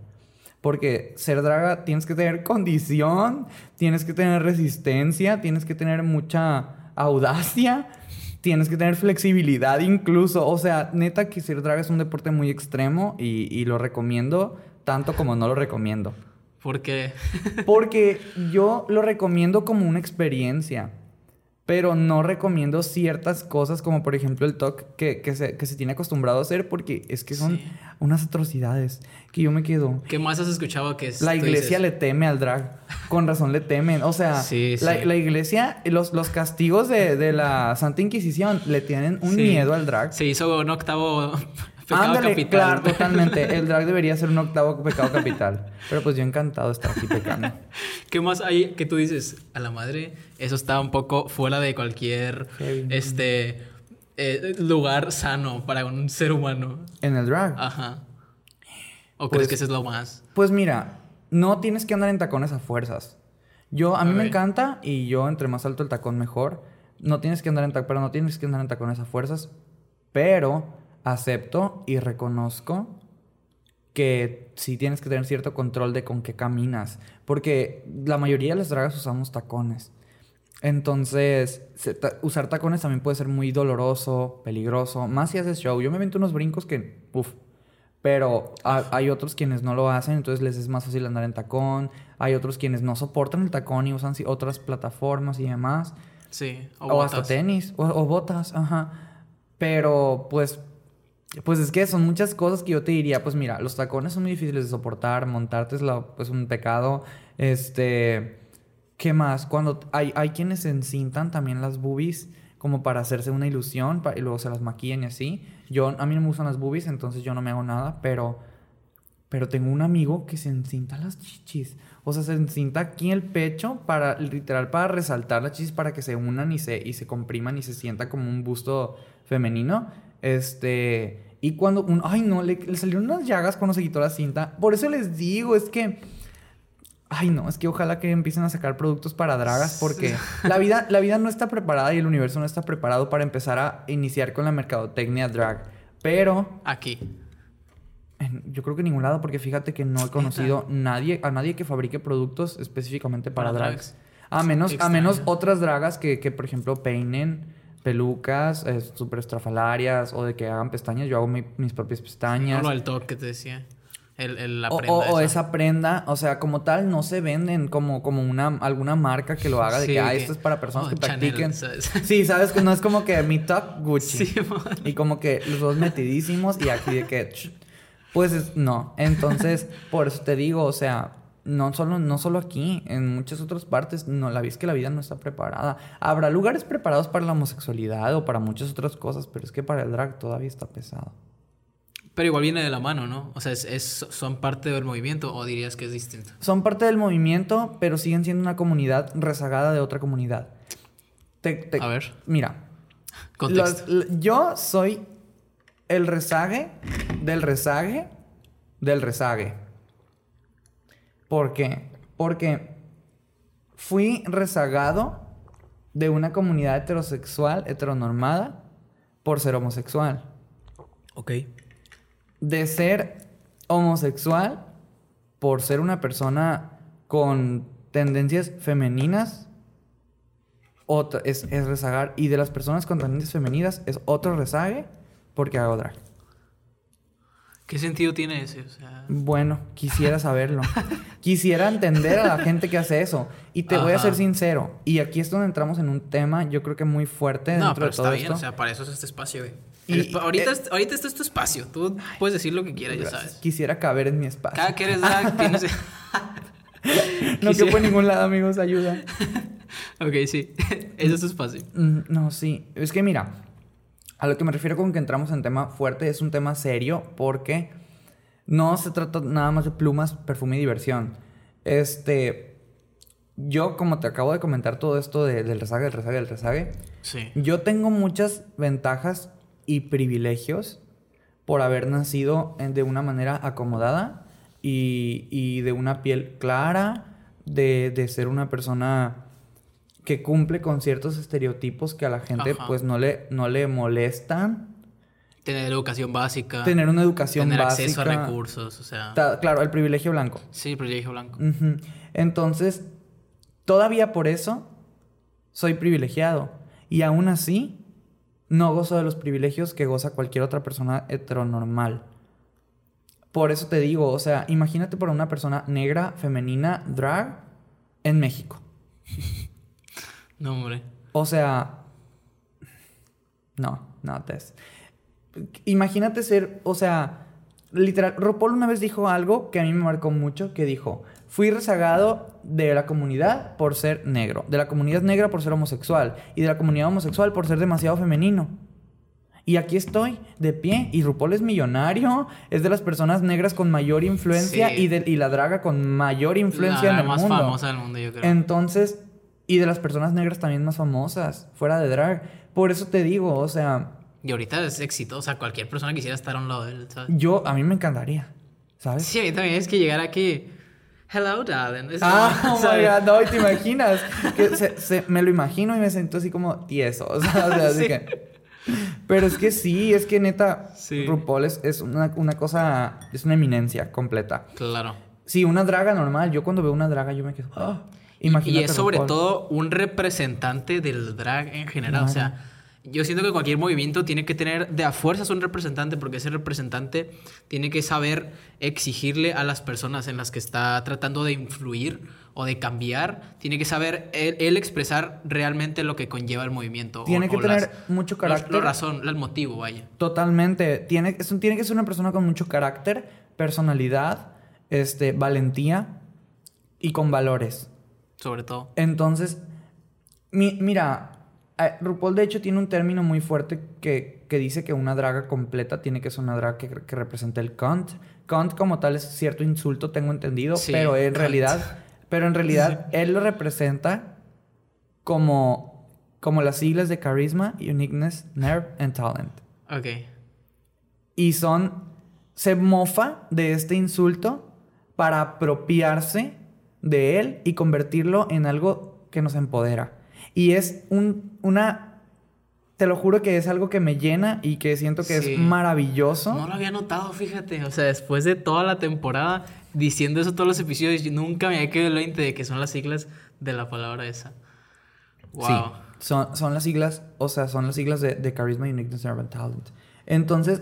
Porque ser draga tienes que tener condición, tienes que tener resistencia, tienes que tener mucha audacia, tienes que tener flexibilidad incluso. O sea, neta que ser draga es un deporte muy extremo y, y lo recomiendo tanto como no lo recomiendo. Porque. Porque yo lo recomiendo como una experiencia. Pero no recomiendo ciertas cosas como por ejemplo el talk que, que, se, que se tiene acostumbrado a hacer porque es que son Sí. Unas atrocidades que yo me quedo. ¿Qué más has escuchado que es. La iglesia le teme al drag. Con razón le temen. O sea, Sí, la, sí. la iglesia, los, los castigos de, de la Santa Inquisición le tienen un Sí. miedo al drag. Se hizo un octavo pecado Ándale, capital. claro, totalmente. El drag debería ser un octavo pecado capital. Pero pues yo encantado de estar aquí pecando. ¿Qué más hay que tú dices? A la madre, eso está un poco fuera de cualquier Heavy. este eh, lugar sano para un ser humano. En el drag. Ajá. ¿O Pues- crees que eso es lo más? Pues mira, no tienes que andar en tacones a fuerzas. Yo, a mí me encanta y yo entre más alto el tacón mejor. No tienes que andar en tacones, pero no tienes que andar en tacones a fuerzas. Pero acepto y reconozco que sí tienes que tener cierto control de con qué caminas. Porque la mayoría de las dragas usamos tacones. Entonces, usar tacones también puede ser muy doloroso, peligroso. Más si haces show. Yo me avento unos brincos que, uff. Pero ha- hay otros quienes no lo hacen, entonces les es más fácil andar en tacón. Hay otros quienes no soportan el tacón y usan otras plataformas y demás. Sí. O, O, hasta tenis, o, o botas, ajá. Pero pues, pues es que son muchas cosas que yo te diría, pues mira, los tacones son muy difíciles de soportar, montarte es la- pues un pecado. Este, ¿qué más? Cuando hay, hay quienes encintan también las boobies como para hacerse una ilusión y luego se las maquillan y así. Yo, a mí no me gustan las boobies, entonces yo no me hago nada, pero... Pero tengo un amigo que se encinta las chichis. O sea, se encinta aquí el pecho para, literal, para resaltar las chichis para que se unan y se, y se compriman y se sienta como un busto femenino. Este. Y cuando. Un, ay, no, le, le salieron unas llagas cuando se quitó la cinta. Por eso les digo, es que. Ay, no, es que ojalá que empiecen a sacar productos para dragas porque la vida, la vida no está preparada y el universo no está preparado para empezar a iniciar con la mercadotecnia drag. Pero Aquí. en- yo creo que en ningún lado, porque fíjate que no he conocido nadie, a nadie que fabrique productos específicamente para, Para drags. drags. A menos, a menos otras dragas que, que, por ejemplo, peinen pelucas eh, súper estrafalarias o de que hagan pestañas. Yo hago mi- mis propias pestañas. No lo del top que te decía. El, el, la O, prenda o- o esa prenda, o sea, como tal, no se venden como, como una, alguna marca que lo haga de Sí, que, ah, esto es para personas oh, que Chanel, practiquen. ¿sabes? Sí, sabes que no es como que mi top Gucci. Sí. Y como que los dos metidísimos y aquí de que... Pues es- no. Entonces, por eso te digo, o sea, no solo, no solo aquí, en muchas otras partes, no, la es que la vida no está preparada. Habrá lugares preparados para la homosexualidad o para muchas otras cosas, pero es que para el drag todavía está pesado. Pero igual viene de la mano, ¿no? O sea, es, es- son parte del movimiento o dirías que es distinto. Son parte del movimiento, pero siguen siendo una comunidad rezagada de otra comunidad. Te- te- A ver, Mira, contexto. Los- yo soy el rezague del rezague del rezague. ¿Por qué? Porque fui rezagado de una comunidad heterosexual, heteronormada, por ser homosexual. Ok. De ser homosexual por ser una persona con tendencias femeninas, otra, es, es rezagar. Y de las personas con tendencias femeninas es otro rezague porque hago drag. ¿Qué sentido tiene ese? O sea, Bueno, quisiera saberlo. quisiera entender a la gente que hace eso. Y te voy a ser sincero. Y aquí es donde entramos en un tema, yo creo que muy fuerte no, dentro pero de todo está bien, esto. o sea, para eso es este espacio, güey. Y- ahorita, eh, ahorita este es tu espacio. Tú puedes decir lo que quieras, ya sabes. Quisiera caber en mi espacio. Cada que eres drag tienes... No quisiera- quepo en ningún lado, amigos, ayuda. ok, sí. Ese es tu espacio. Mm, No, sí. Es que mira, a lo que me refiero con que entramos en tema fuerte es un tema serio porque no se trata nada más de plumas, perfume y diversión. Este, yo como te acabo de comentar todo esto de- del rezague, del rezague, del rezague, Sí. yo tengo muchas ventajas y privilegios por haber nacido de una manera acomodada y, y de una piel clara, de, de ser una persona que cumple con ciertos estereotipos que a la gente Ajá. pues no le, no le molestan. Tener educación básica. Tener una educación tener básica. acceso a recursos, o sea... Ta- Claro, el privilegio blanco. Sí, privilegio blanco. Entonces, todavía por eso soy privilegiado. Y aún así, no gozo de los privilegios que goza cualquier otra persona heteronormal. Por eso te digo, o sea, imagínate por una persona negra, femenina, drag, en México. No, hombre. O sea, no, no, Tess. Imagínate ser, o sea, literal, Ropol una vez dijo algo que a mí me marcó mucho, que dijo, fui rezagado de la comunidad por ser negro, de la comunidad negra por ser homosexual y de la comunidad homosexual por ser demasiado femenino. Y aquí estoy, de pie, y RuPaul es millonario, es de las personas negras con mayor influencia Sí. y, de, y la draga con mayor influencia la en el más mundo. famosa del mundo, yo creo. Entonces, y de las personas negras también más famosas, fuera de drag. Por eso te digo, o sea, Y ahorita es exitosa. Cualquier persona quisiera estar a un lado de él, ¿sabes? yo, a mí me encantaría, ¿sabes? Sí, a mí también es que llegar aquí... Hello, darling. Ah, como, oh my god, no, ¿y te imaginas? Que se- se- me lo imagino y me siento así como tieso, o sea, o sea, así Sí. que... Pero es que sí, es que neta, Sí. RuPaul es, es una, una cosa, es una eminencia completa. Claro. Sí, una draga normal, yo cuando veo una draga yo me quedo... "Ah". Y, Imagínate es sobre RuPaul. todo un representante del drag en general. O sea, yo siento que cualquier movimiento tiene que tener de a fuerzas un representante, porque ese representante tiene que saber exigirle a las personas en las que está tratando de influir o de cambiar, tiene que saber él, él expresar realmente lo que conlleva el movimiento. o- Tiene que o tener las- mucho carácter. La razón, el motivo, vaya. Totalmente. Tiene, es tiene que ser una persona con mucho carácter, personalidad, este, valentía y con valores. Sobre todo. Entonces, mi- mira, RuPaul de hecho tiene un término muy fuerte que, que dice que una draga completa tiene que ser una draga que, que represente el cunt. Cunt como tal es cierto insulto, tengo entendido, Sí, pero en cunt. realidad, pero en realidad él lo representa como, como las siglas de Charisma, Uniqueness, Nerve and Talent. Ok. Y son. Se mofa de este insulto para apropiarse de él y convertirlo en algo que nos empodera. Y es un, una. Te lo juro que es algo que me llena y que siento que Sí. es maravilloso. No lo había notado, fíjate. O sea, después de toda la temporada diciendo eso todos los episodios, yo nunca me había quedado el 20 de que son las siglas de la palabra esa. Wow. Sí, son, son las siglas, o sea, son las siglas de, de Charisma, Uniqueness, and Talent. Entonces,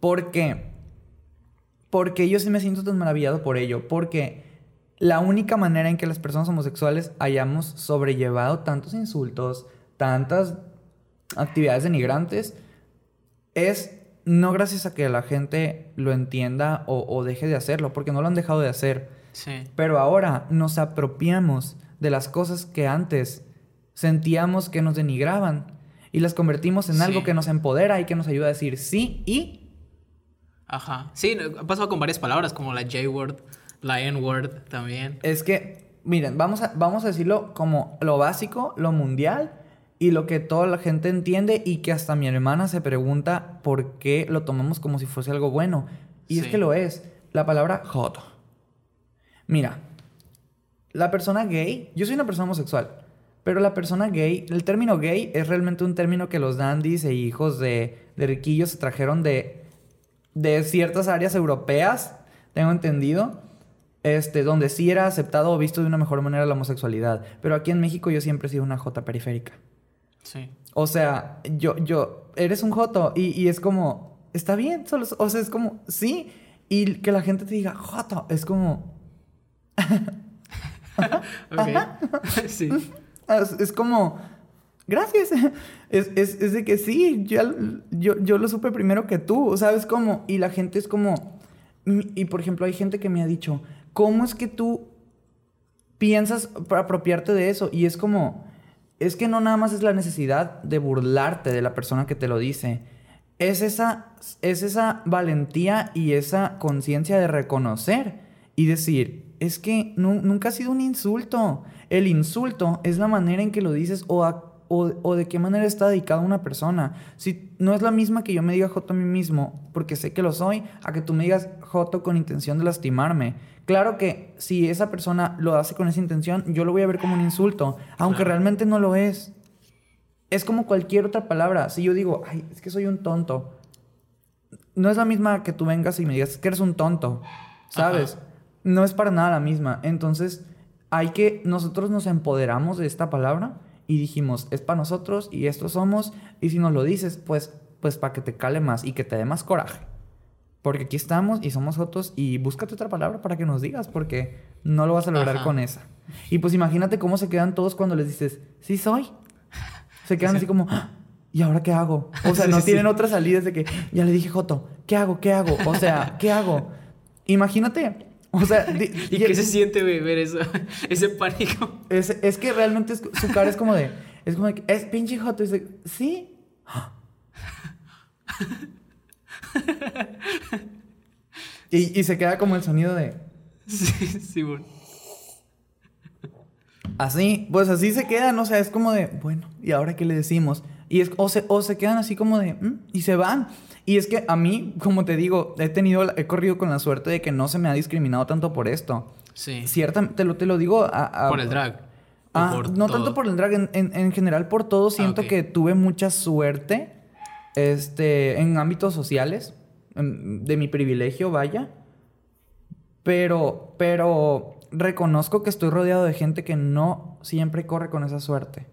¿por qué? Porque yo sí me siento tan maravillado por ello. Porque la única manera en que las personas homosexuales hayamos sobrellevado tantos insultos, tantas actividades denigrantes, es no gracias a que la gente lo entienda o, o deje de hacerlo, porque no lo han dejado de hacer. Sí. Pero ahora nos apropiamos de las cosas que antes sentíamos que nos denigraban y las convertimos en algo que nos empodera y que nos ayuda a decir sí y Ajá. Sí, ha pasado con varias palabras como la J-word, la N-word también. es que, miren, vamos a, vamos a decirlo como lo básico, lo mundial y lo que toda la gente entiende y que hasta mi hermana se pregunta por qué lo tomamos como si fuese algo bueno. Y es Sí. que lo es. La palabra joto. Mira, la persona gay, yo soy una persona homosexual, pero la persona gay, el término gay es realmente un término que los dandies e hijos de, de riquillos se trajeron de, de ciertas áreas europeas, tengo entendido, este, donde sí era aceptado o visto de una mejor manera la homosexualidad. Pero aquí en México yo siempre he sido una jota periférica. Sí. O sea, yo, yo, eres un joto y, y es como, está bien, solo, o sea, es como, sí. Y que la gente te diga, joto, es como, Ok. sí. es, es como, gracias. Es, es, es de que sí, ya- yo, yo lo supe primero que tú, ¿sabes cómo? Y la gente es como, y, por ejemplo, hay gente que me ha dicho, ¿cómo es que tú piensas apropiarte de eso? Y es como, es que no nada más es la necesidad de burlarte de la persona que te lo dice. Es esa, es esa valentía y esa conciencia de reconocer y decir, es que nu- nunca ha sido un insulto. El insulto es la manera en que lo dices o, o, o de qué manera está dedicado a una persona. Si no es la misma que yo me diga Joto a mí mismo, porque sé que lo soy, a que tú me digas Joto con intención de lastimarme. Claro que si esa persona lo hace con esa intención, yo lo voy a ver como un insulto, aunque realmente no lo es. Es como cualquier otra palabra. Si yo digo, ay, es que soy un tonto, no es la misma que tú vengas y me digas que eres un tonto, ¿sabes? Ajá. No es para nada la misma. Entonces, hay que, nosotros nos empoderamos de esta palabra y dijimos, es para nosotros y esto somos, y si nos lo dices, pues, pues para que te cale más y que te dé más coraje. Porque aquí estamos y somos otros y búscate otra palabra para que nos digas, porque no lo vas a lograr Ajá. con esa. Y pues imagínate cómo se quedan todos cuando les dices, sí soy. Se quedan Sí. así como, "Ah, ¿y ahora qué hago? O sea, Sí, no sí. tienen otra salida de que, ya le dije Joto, ¿qué hago? ¿Qué hago? O sea, ¿qué hago? Imagínate, o sea, ¿Y qué se siente, güey, ver eso? Ese pánico. es, es que realmente es- su cara es como de, es como de, es pinche Joto, y dice, sí. Y, y se queda como el sonido de, Sí, sí, bueno. Así, pues así se quedan, o sea, es como de, bueno, ¿y ahora qué le decimos? Y es, o, se, o se quedan así como de, "Mm", y se van. Y es que a mí, como te digo, he tenido, he corrido con la suerte de que no se me ha discriminado tanto por esto. Sí. Ciertamente, te lo, te lo digo a, a- Por el drag. Ah, no todo. tanto por el drag, en, en- en general por todo siento ok. que tuve mucha suerte este, en ámbitos sociales, de mi privilegio, vaya. Pero, pero reconozco que estoy rodeado de gente que no siempre corre con esa suerte.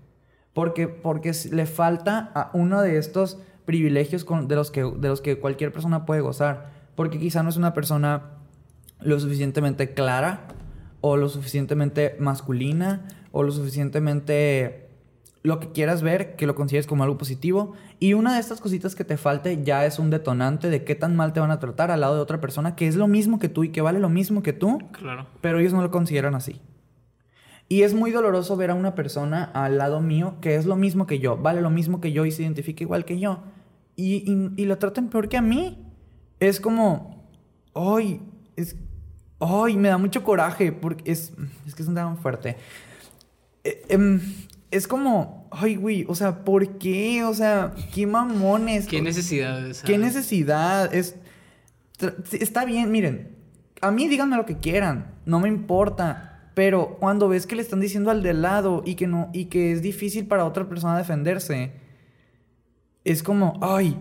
Porque, porque le falta a uno de estos privilegios de, los que, de los que cualquier persona puede gozar. Porque quizá no es una persona lo suficientemente clara o lo suficientemente masculina o lo suficientemente lo que quieras ver, que lo consideres como algo positivo. Y una de estas cositas que te falte ya es un detonante de qué tan mal te van a tratar al lado de otra persona que es lo mismo que tú y que vale lo mismo que tú. Claro. Pero ellos no lo consideran así. Y es muy doloroso ver a una persona al lado mío que es lo mismo que yo, vale lo mismo que yo y se identifica igual que yo. Y, y, lo tratan peor que a mí. Es como, ay, es, ay, me da mucho coraje porque es, es que es un tan fuerte. Eh, em, es como, ay, güey, o sea, ¿por qué? O sea, qué mamones. ¿Qué necesidad? ¿Qué necesidad? Es, está bien, miren, a mí díganme lo que quieran, no me importa. Pero cuando ves que le están diciendo al de lado y que no, y que es difícil para otra persona defenderse, es como, ay,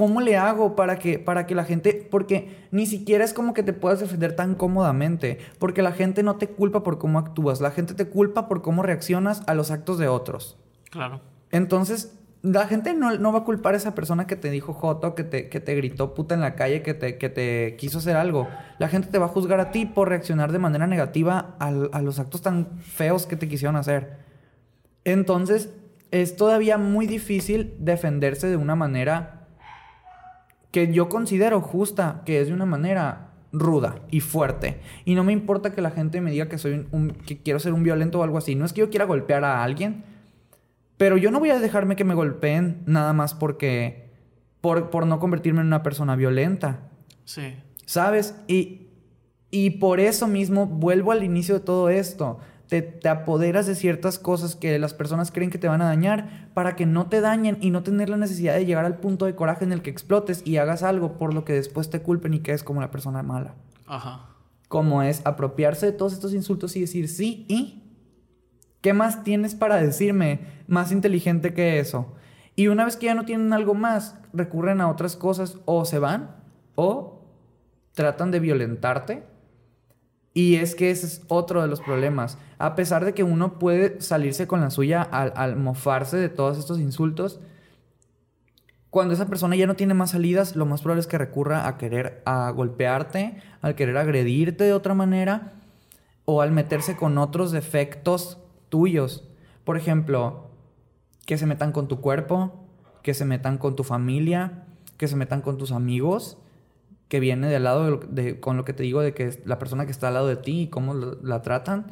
¿cómo le hago para que, para que la gente, porque ni siquiera es como que te puedas defender tan cómodamente, porque la gente no te culpa por cómo actúas, la gente te culpa por cómo reaccionas a los actos de otros. Claro. Entonces, la gente no, va a culpar a esa persona que te dijo Joto, que te, que te gritó puta en la calle, que te, que te quiso hacer algo. La gente te va a juzgar a ti por reaccionar de manera negativa a, a los actos tan feos que te quisieron hacer. Entonces, es todavía muy difícil defenderse de una manera que yo considero justa, que es de una manera ruda y fuerte. Y no me importa que la gente me diga que soy un, que quiero ser un violento o algo así. No es que yo quiera golpear a alguien, pero yo no voy a dejarme que me golpeen nada más porque por, por no convertirme en una persona violenta. Sí. ¿Sabes? Y y por eso mismo vuelvo al inicio de todo esto te, apoderas de ciertas cosas que las personas creen que te van a dañar para que no te dañen y no tener la necesidad de llegar al punto de coraje en el que explotes y hagas algo por lo que después te culpen y quedes como la persona mala. Ajá. Como es apropiarse de todos estos insultos y decir sí y ¿qué más tienes para decirme más inteligente que eso? Y una vez que ya no tienen algo más, recurren a otras cosas o se van o tratan de violentarte y es que ese es otro de los problemas. A pesar de que uno puede salirse con la suya al, mofarse de todos estos insultos, cuando esa persona ya no tiene más salidas, lo más probable es que recurra a querer a golpearte, al querer agredirte de otra manera o al meterse con otros defectos tuyos. Por ejemplo, que se metan con tu cuerpo, que se metan con tu familia, que se metan con tus amigos que viene del lado de, con lo que te digo de que la persona que está al lado de ti y cómo la, tratan,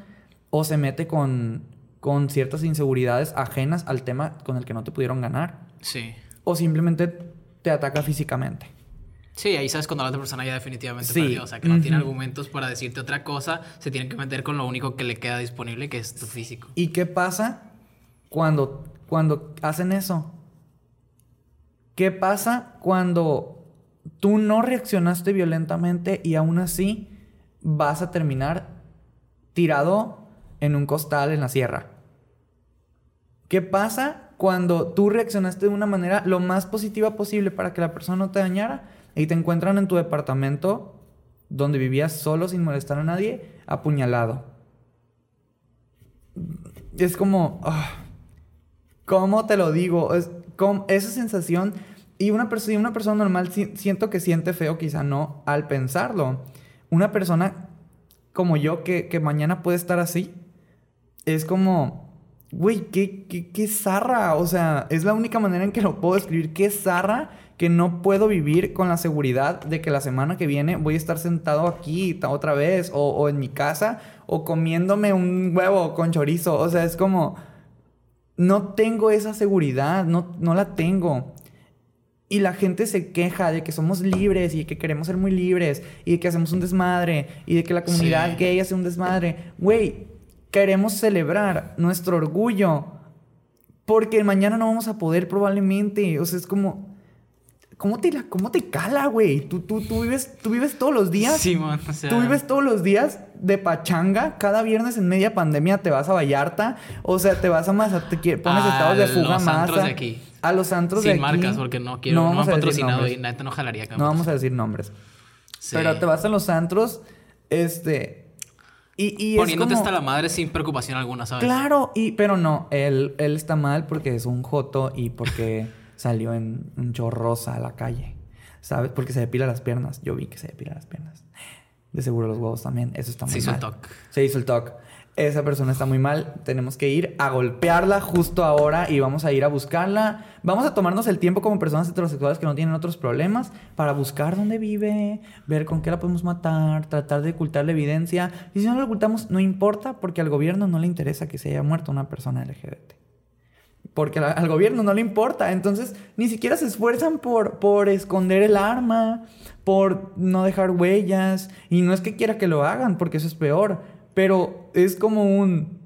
o se mete con, con ciertas inseguridades ajenas al tema con el que no te pudieron ganar. Sí. O simplemente te ataca físicamente. Sí, ahí sabes cuando la otra persona ya definitivamente sí. perdió. O sea, que no tiene argumentos para decirte otra cosa, se tiene que meter con lo único que le queda disponible, que es tu físico. ¿Y qué pasa cuando, cuando hacen eso? ¿Qué pasa cuando tú no reaccionaste violentamente y aún así vas a terminar tirado en un costal en la sierra. ¿Qué pasa cuando tú reaccionaste de una manera lo más positiva posible para que la persona no te dañara y te encuentran en tu departamento donde vivías solo sin molestar a nadie, apuñalado? Es como, ah, ¿cómo te lo digo? Es, como, esa sensación y una, persona, una persona normal siento que siente feo, quizá no, al pensarlo. Una persona como yo que, mañana puede estar así, es como, güey, ¿qué, qué, qué zarra. O sea, es la única manera en que lo puedo escribir. Qué zarra que no puedo vivir con la seguridad de que la semana que viene voy a estar sentado aquí otra vez o, o en mi casa o comiéndome un huevo con chorizo. O sea, es como, no tengo esa seguridad, no, no la tengo. Y la gente se queja de que somos libres y que queremos ser muy libres y de que hacemos un desmadre y de que la comunidad gay hace un desmadre. Güey, queremos celebrar nuestro orgullo porque mañana no vamos a poder probablemente. O sea, es como... ¿Cómo te, cómo te cala, güey? ¿Tú, tú, tú, vives, ¿Tú vives todos los días? Sí, man. Tú vives todos los días de pachanga. Cada viernes en media pandemia te vas a Vallarta. O sea, te vas a más... Te pones estados de fuga más. de aquí a los antros de aquí. Sin marcas, porque no quiero, no, no han patrocinado y neta no jalaría. No vamos a decir nombres. Pero te vas a los antros, este. Y, y es Poniéndote como- hasta la madre sin preocupación alguna, ¿sabes? Claro, y, pero no, él, él está mal porque es un joto y porque salió en un chorrosa a la calle. ¿Sabes? Porque se depila las piernas. Yo vi que se depila las piernas. De seguro los huevos también. Eso está muy Se hizo el mal. toc. Se hizo el TOC. Esa persona está muy mal. Tenemos que ir a golpearla justo ahora y vamos a ir a buscarla. Vamos a tomarnos el tiempo como personas heterosexuales que no tienen otros problemas para buscar dónde vive, ver con qué la podemos matar, tratar de ocultar la evidencia. Y si no la ocultamos, no importa porque al gobierno no le interesa que se haya muerto una persona LGBT. Porque al gobierno no le importa. Entonces, ni siquiera se esfuerzan por, por esconder el arma, por no dejar huellas. Y no es que quiera que lo hagan, porque eso es peor. Pero es como un...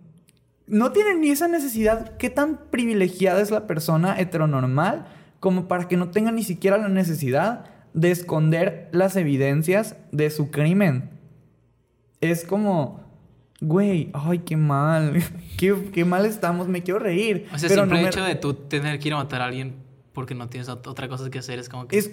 No tienen ni esa necesidad. ¿Qué tan privilegiada es la persona heteronormal como para que no tenga ni siquiera la necesidad de esconder las evidencias de su crimen? Es como... Güey, ay, qué mal. qué, qué mal estamos. Me quiero reír. O sea, pero simple no me- hecho de tú tener que ir a matar a alguien porque no tienes ot- otra cosa que hacer es como que... Es...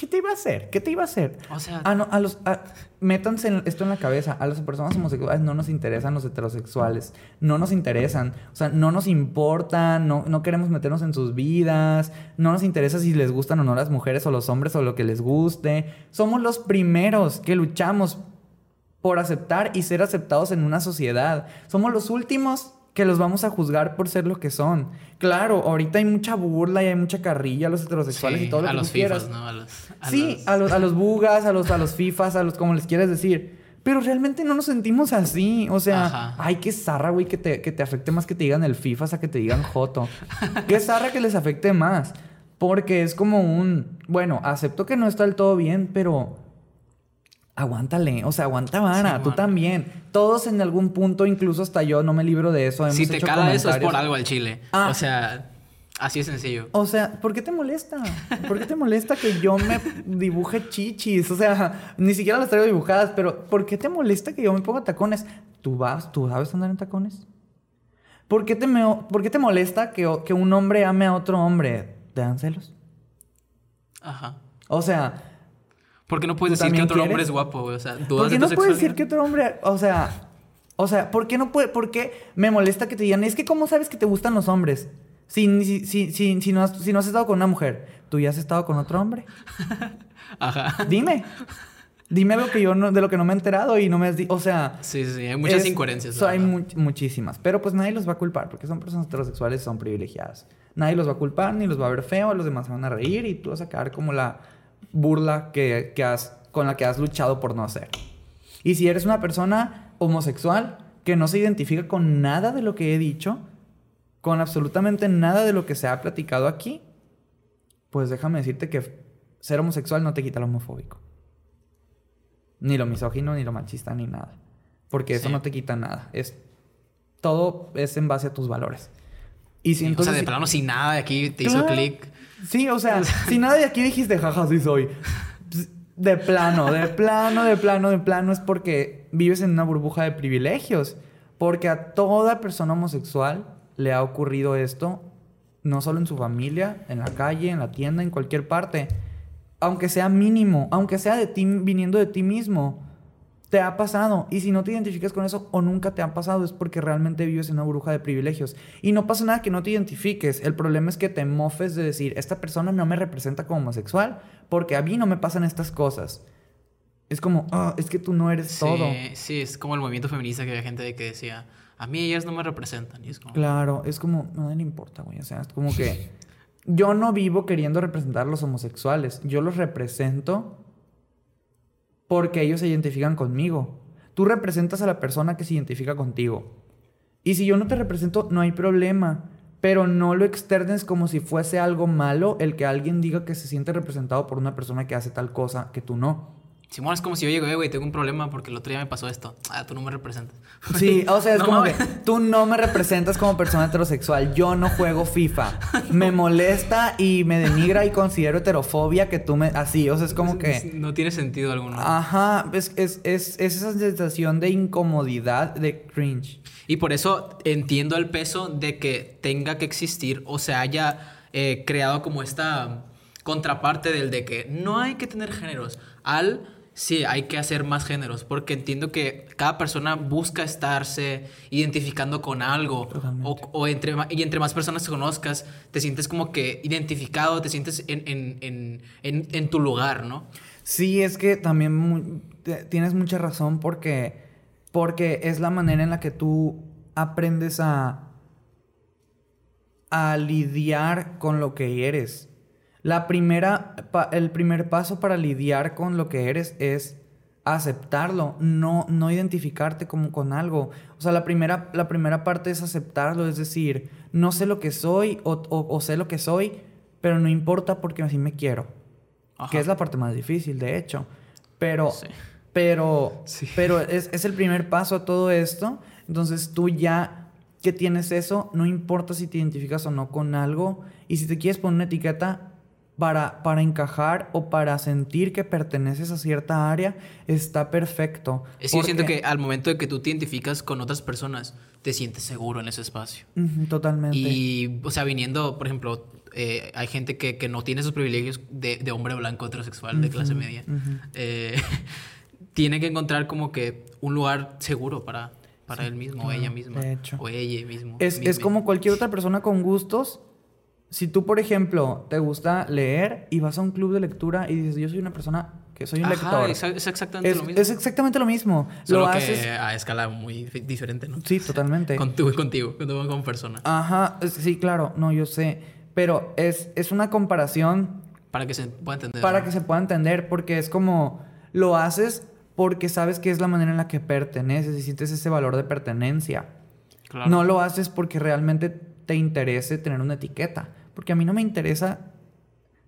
¿Qué te iba a hacer? ¿Qué te iba a hacer? O sea- Ah, no, a los... a- métanse en- esto en la cabeza. A las personas homosexuales no nos interesan los heterosexuales. No nos interesan. O sea, no nos importan. No, no queremos meternos en sus vidas. No nos interesa si les gustan o no las mujeres o los hombres o lo que les guste. Somos los primeros que luchamos por aceptar y ser aceptados en una sociedad. Somos los últimos que los vamos a juzgar por ser lo que son. Claro, ahorita hay mucha burla y hay mucha carrilla a los heterosexuales Sí, y todo lo a que los tú quieras. FIFAs, ¿no? A los, a sí, los- a los, a los bugas, a los, a los FIFAs, a los como les quieras decir. Pero realmente no nos sentimos así. O sea, Ajá. ay, qué zarra, güey, que te, que te afecte más que te digan el FIFAs a que te digan Joto. qué zarra que les afecte más. Porque es como un. Bueno, acepto que no está del todo bien, pero. Aguántale, o sea, aguanta vara, Sí, tú también. Todos en algún punto, incluso hasta yo, no me libro de eso. Hemos Si te hecho cala eso es por algo al chile. Ah. O sea, así de sencillo. O sea, ¿por qué te molesta? ¿Por qué te molesta que yo me dibuje chichis? O sea, ni siquiera las traigo dibujadas, pero ¿por qué te molesta que yo me ponga tacones? ¿Tú vas, tú sabes andar en tacones? ¿Por qué te, me- por qué te molesta que, que un hombre ame a otro hombre? ¿Te dan celos? Ajá. O sea, Porque no puedes ¿Tú decir que otro hombre es guapo, güey. O sea, dudas ¿por qué de no tu puedes decir que otro hombre, o sea, o sea, ¿por qué no puede, por qué me molesta que te digan, es que cómo sabes que te gustan los hombres? Si, si, si, si, si no has, si no has estado con una mujer, ¿tú ya has estado con otro hombre? Ajá. Dime. Dime algo que yo no, de lo que no me he enterado y no me has dicho. O sea. Sí, sí. Hay muchas es- incoherencias. so- hay muchísimas. Pero pues nadie los va a culpar porque son personas heterosexuales y son privilegiadas. Nadie los va a culpar ni los va a ver feo, los demás se van a reír y tú vas a quedar como la burla que, que has, con la que has luchado por no hacer. Y si eres una persona homosexual que no se identifica con nada de lo que he dicho, con absolutamente nada de lo que se ha platicado aquí, pues déjame decirte que ser homosexual no te quita lo homofóbico. Ni lo misógino, ni lo machista, ni nada. Porque eso no te quita nada. Es, todo es en base a tus valores. Y si Sí, entonces... o sea, de plano sin nada de aquí te hizo clic. Sí, o sea, si nada de aquí dijiste, jaja, sí soy. De plano, de plano, de plano, de plano es porque vives en una burbuja de privilegios. Porque a toda persona homosexual le ha ocurrido esto, no solo en su familia, en la calle, en la tienda, en cualquier parte. Aunque sea mínimo, aunque sea de ti, viniendo de ti mismo, te ha pasado. Y si no te identificas con eso o nunca te ha pasado, es porque realmente vives en una burbuja de privilegios. Y no pasa nada que no te identifiques. El problema es que te mofes de decir, esta persona no me representa como homosexual porque a mí no me pasan estas cosas. Es como, "Ah, es que tú no eres Sí, todo. sí, es como el movimiento feminista que había gente de que decía, a mí ellas no me representan. Y es como, Claro, es como, no le importa, güey. O sea, es como que yo no vivo queriendo representar a los homosexuales. Yo los represento porque ellos se identifican conmigo. Tú representas a la persona que se identifica contigo. Y si yo no te represento, no hay problema. Pero no lo externes como si fuese algo malo el que alguien diga que se siente representado por una persona que hace tal cosa que tú no. Simón es como si yo llego, güey, tengo un problema porque el otro día me pasó esto. Ah, tú no me representas. Sí, o sea, es No como que tú no me representas como persona heterosexual. Yo no juego FIFA. Me molesta y me denigra y considero heterofobia que tú me. Así, o sea, es como que. No tiene sentido alguno. Ajá, es, es, es, es esa sensación de incomodidad, de cringe. Y por eso entiendo el peso de que tenga que existir o se haya eh, creado como esta contraparte del de que no hay que tener géneros al sí, hay que hacer más géneros, porque entiendo que cada persona busca estarse identificando con algo, o, o entre, y entre más personas te conozcas, te sientes como que identificado, te sientes en, en, en, en, en tu lugar, ¿no? Sí, es que también mu- tienes mucha razón porque, porque es la manera en la que tú aprendes a, a lidiar con lo que eres. La primera, pa- el primer paso para lidiar con lo que eres es aceptarlo, no, no identificarte como con algo. O sea, la primera, la primera parte es aceptarlo, es decir, no sé lo que soy o, o- o sé lo que soy, pero no importa porque así me quiero. Ajá. Que es la parte más difícil, de hecho. Pero, Sí. pero, Sí. pero es, es el primer paso a todo esto. Entonces tú ya que tienes eso, no importa si te identificas o no con algo. Y si te quieres poner una etiqueta para, para encajar o para sentir que perteneces a cierta área, está perfecto. Es que yo siento que al momento de que tú te identificas con otras personas, te sientes seguro en ese espacio. Totalmente. Y, o sea, viniendo, por ejemplo, eh, hay gente que, que no tiene esos privilegios de, de hombre blanco heterosexual de clase media. Eh, tiene que encontrar como que un lugar seguro para, para él mismo, o ella misma. de hecho. O ella mismo. Es, es misma. como cualquier otra persona con gustos. Si tú, por ejemplo, te gusta leer y vas a un club de lectura y dices, yo soy una persona que soy un Ajá, lector. es, es exactamente Es, lo mismo. es exactamente lo mismo. Solo lo que haces. a escala muy dif- diferente, ¿no? Sí, totalmente. Contigo, contigo, contigo como persona. Ajá, sí, claro, no, yo sé. Pero es, es una comparación Para que se pueda entender. para ¿no? que se pueda entender, porque es como lo haces porque sabes que es la manera en la que perteneces y sientes ese valor de pertenencia. Claro. No lo haces porque realmente te interese tener una etiqueta. Porque a mí no me interesa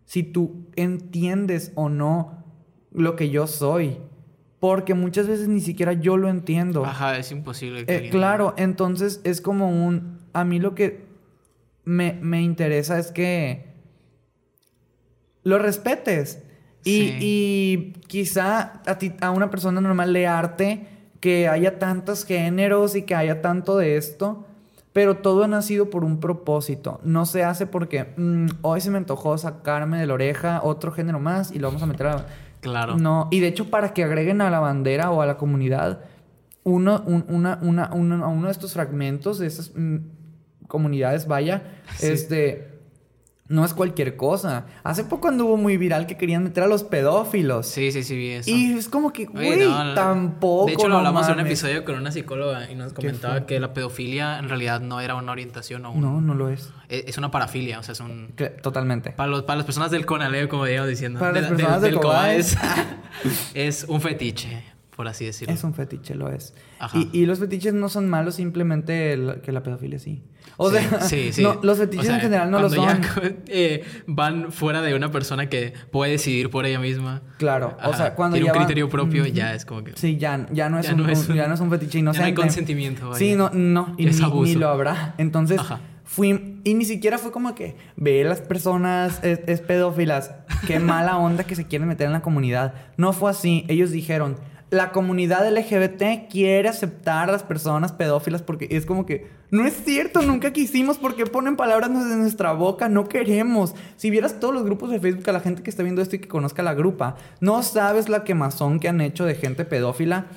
si tú entiendes o no lo que yo soy. Porque muchas veces ni siquiera yo lo entiendo. Ajá, es imposible. que Eh, claro, entonces es como un... A mí lo que me, me interesa es que lo respetes. Y, Sí. y quizá a, ti, a una persona normal le arte que haya tantos géneros y que haya tanto de esto, pero todo ha nacido por un propósito. No se hace porque mm, hoy se me antojó sacarme de la oreja otro género más y lo vamos a meter a... Claro. No, y de hecho para que agreguen a la bandera o a la comunidad uno, un- una, una, uno, a uno de estos fragmentos de esas mm, comunidades, vaya, Sí. este, no es cualquier cosa. Hace poco anduvo muy viral que querían meter a los pedófilos. Sí, sí, sí, vi eso. Y es como que, güey, no, no. tampoco. De hecho, lo hablamos en un episodio con una psicóloga y nos comentaba que la pedofilia en realidad no era una orientación o un- No, no lo es. es es una parafilia, o sea, es un... Totalmente. Para, los, para las personas del Conaleo, como digamos diciendo. Para de las la- del- personas del del Cobaes. es un fetiche, por así decirlo. Es un fetiche, lo es. Ajá. Y, y los fetiches no son malos, simplemente el- que la pedofilia sí. O Sí, sea, sí, sí. no, los fetiches O sea, en general no lo son. ya, eh, van fuera de una persona que puede decidir por ella misma. Claro, o Ajá, sea, cuando tiene ya un va- criterio propio, Ujú. ya es como que. Sí, ya, ya, no, es Ya un, no es un- ya no es un fetiche ya no hay consentimiento, vaya. Sí, no, no, y Es ni, abuso. ni lo habrá. Entonces, Ajá. fui, y ni siquiera fue como que ve las personas es, es pedófilas, qué mala onda que se quieren meter en la comunidad. No fue así. Ellos dijeron, la comunidad LGBT quiere aceptar a las personas pedófilas porque es como que no es cierto, nunca quisimos porque ponen palabras de nuestra boca, no queremos. Si vieras todos los grupos de Facebook a la gente que está viendo esto y que conozca la grupa, no sabes la quemazón que han hecho de gente pedófila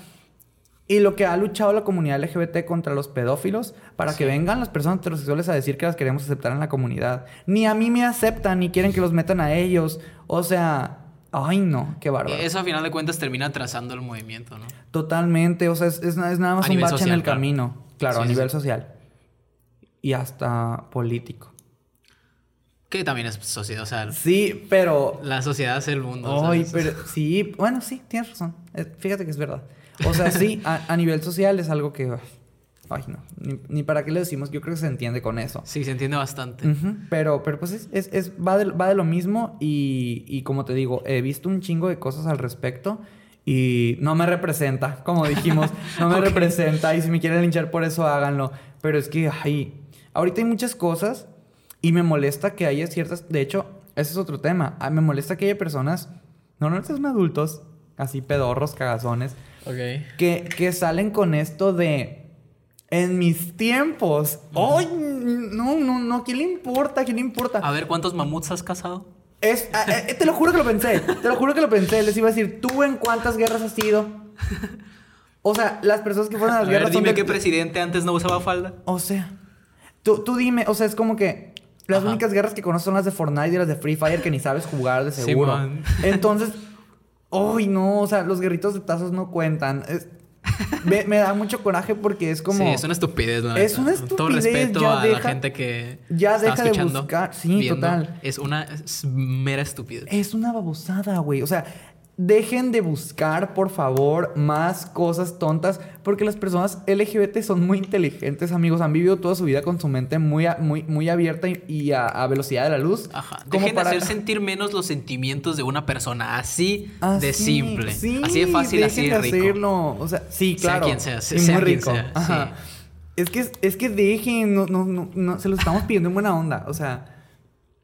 y lo que ha luchado la comunidad LGBT contra los pedófilos para que vengan las personas heterosexuales a decir que las queremos aceptar en la comunidad. Ni a mí me aceptan, ni quieren que los metan a ellos. O sea, ay no, qué bárbaro. Eso a final de cuentas termina trazando el movimiento, ¿no? Totalmente, o sea, es, es, es nada más A un bache en el claro. camino. Claro, Sí, a nivel sí. social. Y hasta político. Que también es sociedad, o sea, Sí, pero... la sociedad es el mundo. Ay, pero sí, bueno, sí, tienes razón. Eh, Fíjate que es verdad. O sea, sí, a, a nivel social es algo que... Ay, no. Ni, ni para qué le decimos, yo creo que se entiende con eso. Sí, se entiende bastante. Pero, pero pues es, es, es- va, de, va de lo mismo y, y como te digo, he visto un chingo de cosas al respecto y no me representa, como dijimos, no me representa y si me quieren linchar por eso háganlo. Pero es que, ay, ahorita hay muchas cosas y me molesta que haya ciertas, de hecho, ese es otro tema, Ah, me molesta que haya personas, normalmente son adultos, así pedorros, cagazones, Ok. que, que salen con esto de en mis tiempos. ¡Ay! No, no, no. ¿Quién le importa? ¿Quién le importa? A ver, ¿cuántos mamuts has cazado? Es, ah, eh, te lo juro que lo pensé. Te lo juro que lo pensé. Les iba a decir, ¿tú en cuántas guerras has ido? O sea, las personas que fueron a las A guerras ver, son dime de- qué presidente antes no usaba falda. O sea, tú, tú dime, o sea, es como que las Ajá. únicas guerras que conozco son las de Fortnite y las de Free Fire que ni sabes jugar de seguro. Entonces, ¡ay no! O sea, los guerritos de tazos no cuentan. Es- me, me da mucho coraje porque es como... Sí, es una estupidez, la Es una Todo estupidez, respeto ya a la gente que ya deja de buscar. Sí, total. Es una es mera estupidez. Es una babosada, güey. O sea, dejen de buscar, por favor, más cosas tontas. Porque las personas LGBT son muy inteligentes, amigos. Han vivido toda su vida con su mente muy, a- muy, muy abierta y, y a, a velocidad de la luz. Ajá. Dejen para- de hacer sentir menos los sentimientos de una persona. Así, Así, de simple. sí, así de fácil, así dejen de rico. hacerlo. O sea, sí, Sea claro. quien sea, y sea muy quien sea, Ajá. Es que, es que dejen, no, no, no, no, se los estamos pidiendo en buena onda. O sea,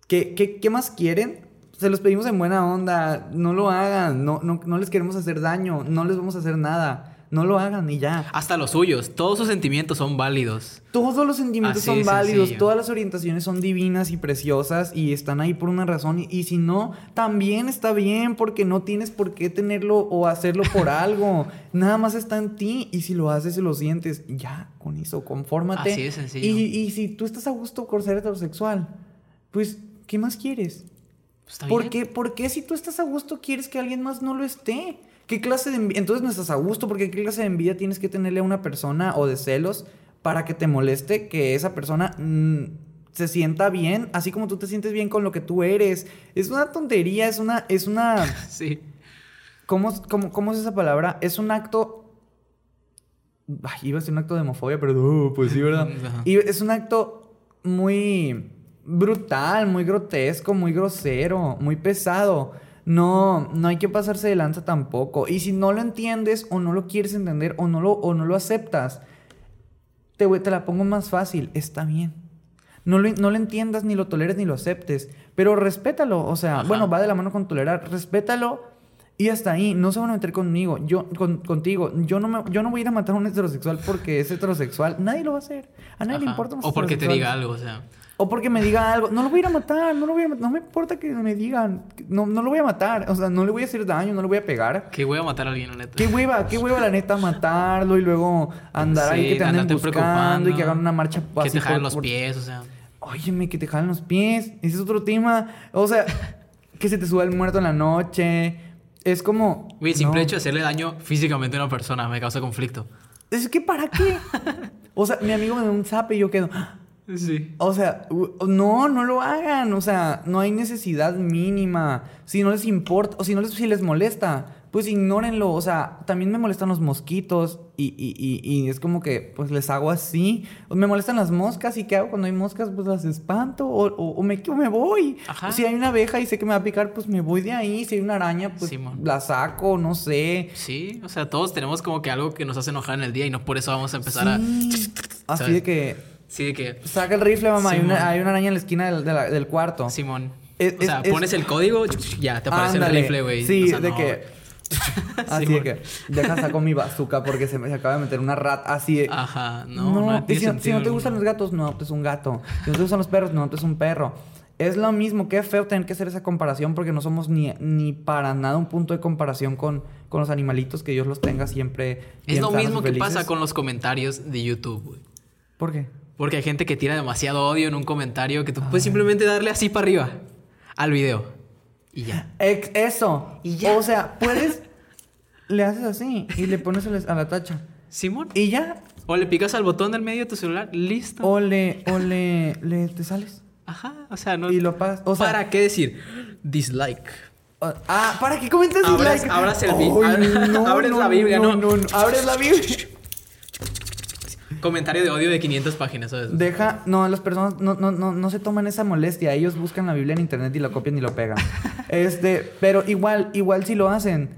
¿qué, qué, qué más quieren? Se los pedimos en buena onda. No lo hagan. No, no, no les queremos hacer daño. No les vamos a hacer nada. No lo hagan y ya. Hasta los suyos. Todos sus sentimientos son válidos. Todos los sentimientos Así son válidos, sencillo. todas las orientaciones son divinas y preciosas y están ahí por una razón. Y, y si no, también está bien porque no tienes por qué tenerlo o hacerlo por algo. Nada más está en ti y si lo haces y lo sientes, ya, con eso, confórmate. Así de sencillo. Y, y si tú estás a gusto por ser heterosexual, pues, ¿qué más quieres? Está ¿Por bien. qué, ¿Por qué si tú estás a gusto quieres que alguien más no lo esté? ¿Qué clase de envidia? Entonces no estás a gusto porque ¿qué clase de envidia tienes que tenerle a una persona o de celos para que te moleste que esa persona mm, se sienta bien, así como tú te sientes bien con lo que tú eres? Es una tontería, es una... Es una Sí. ¿cómo, cómo, cómo es esa palabra? Es un acto... Ay, iba a ser un acto de homofobia, pero no, pues sí, ¿verdad? Y es un acto muy brutal, muy grotesco, muy grosero, muy pesado. No, no hay que pasarse de lanza tampoco. Y si no lo entiendes o no lo quieres entender o no lo, o no lo aceptas, te, te la pongo más fácil. Está bien. No lo, no lo entiendas, ni lo toleres, ni lo aceptes. Pero respétalo. O sea, Ajá. bueno, va de la mano con tolerar. Respétalo y hasta ahí. No se van a meter conmigo. Yo, con- contigo. Yo no, me, yo no voy a ir a matar a un heterosexual porque es heterosexual. Nadie lo va a hacer. A nadie le importa. O porque te diga algo, o sea. O porque me diga algo. No lo voy a ir a matar. No lo voy a matar. No me importa que me digan. No, no lo voy a matar. O sea, no le voy a hacer daño. No le voy a pegar. Que voy a matar a alguien, la neta. Qué hueva, qué hueva la neta matarlo y luego andar ahí Sí, que te anden buscando y que hagan una marcha Que te jalen por- los por- pies, o sea. Óyeme, que te jalen los pies. Ese es otro tema. O sea, que se te suba el muerto en la noche. Es como. Güey, simple no. hecho de hacerle daño físicamente a una persona me causa conflicto. Es que ¿para qué? o sea, mi amigo me da un zape y yo quedo. "Ah". Sí. O sea, no, no lo hagan. O sea, no hay necesidad mínima. Si no les importa, o si no les, si les molesta, pues ignórenlo. O sea, también me molestan los mosquitos y, y, y, y es como que, pues les hago así. Me molestan las moscas y ¿qué hago cuando hay moscas? Pues las espanto o, o, o me, o me voy. Ajá. Si hay una abeja y sé que me va a picar, pues me voy de ahí. Si hay una araña, pues la saco, no sé. Sí, o sea, todos tenemos como que algo que nos hace enojar en el día y no por eso vamos a empezar a. Sí. Así ¿sabes? de que Sí, de que. saca el rifle, mamá. Hay una, hay una araña en la esquina del, del cuarto. Simón. Es- o sea, es- pones el código, ya, te aparece Ándale. el rifle, güey. Sí, O sea, de no, que. Así Simón. de que. Deja saco mi bazooka porque se me se acaba de meter una rata. Así de. Ajá, no, no, tiene si, si no te gustan los gatos, no adoptes un gato. Si no te gustan los perros, no adoptes un perro. Es lo mismo, qué feo tener que hacer esa comparación porque no somos ni, ni para nada un punto de comparación con, con los animalitos que Dios los tenga siempre. Es lo mismo que pasa con los comentarios de YouTube, güey. ¿Por qué? Porque hay gente que tira demasiado odio en un comentario que tú puedes simplemente darle así para arriba al video. Y ya. Ex- eso. Y ya. O sea, puedes. le haces así y le pones a la- tacha. Simón. Y ya. O le picas al botón del medio de tu celular, listo. O le. O le. le te sales. Ajá, o sea, no. Y lo pasas. O sea, ¿Para qué decir dislike? Ah, ¿para qué comentas dislike? abras el vi- Ay, abres- abres la Biblia, ¿no? No, no, abres la Biblia. Comentario de odio de 500 páginas, ¿sabes? Deja, no, las personas no, no, no, no se toman esa molestia. Ellos buscan la Biblia en internet y la copian y lo pegan. este, pero igual, igual si lo hacen.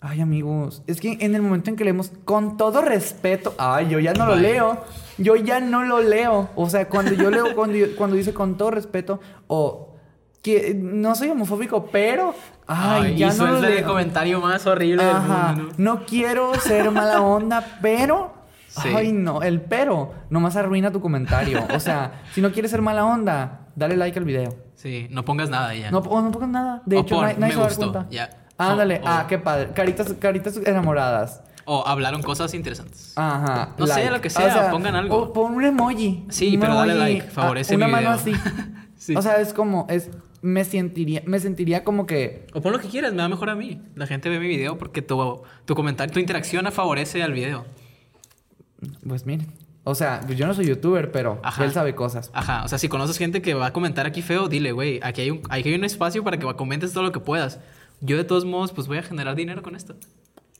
Ay, amigos, es que en el momento en que leemos, con todo respeto, ay, yo ya no lo Vaya. leo. Yo ya no lo leo. O sea, cuando yo leo, cuando, yo- cuando dice con todo respeto, o que no soy homofóbico, pero, ay, Ay, ya y no el comentario más horrible Ajá. del mundo. ¿no? No quiero ser mala onda, pero. Sí. Ay, no. El pero nomás arruina tu comentario. O sea, si no quieres ser mala onda, dale like al video. Sí, no pongas nada ya. No, o no pongas nada. De O hecho, pon, nadie, se va a dar gustó, cuenta. Ándale, O- o- ah, qué padre. Caritas, caritas enamoradas. O hablaron cosas interesantes. Ajá. No sé, lo que sea, pongan algo. O pon un emoji. Sí, un pero dale like, favorece ah, Una mi mano video. así. Sí. O sea, es como, es, me sentiría, me sentiría como que, O pon lo que quieras, me da mejor a mí. La gente ve mi video porque tu, tu comentario, tu interacción favorece al video. Pues miren. O sea, pues yo no soy youtuber, pero Ajá. él sabe cosas. Ajá, o sea, si conoces gente que va a comentar aquí feo, dile, güey, aquí hay un, aquí hay un espacio para que comentes todo lo que puedas. Yo de todos modos, pues voy a generar dinero con esto.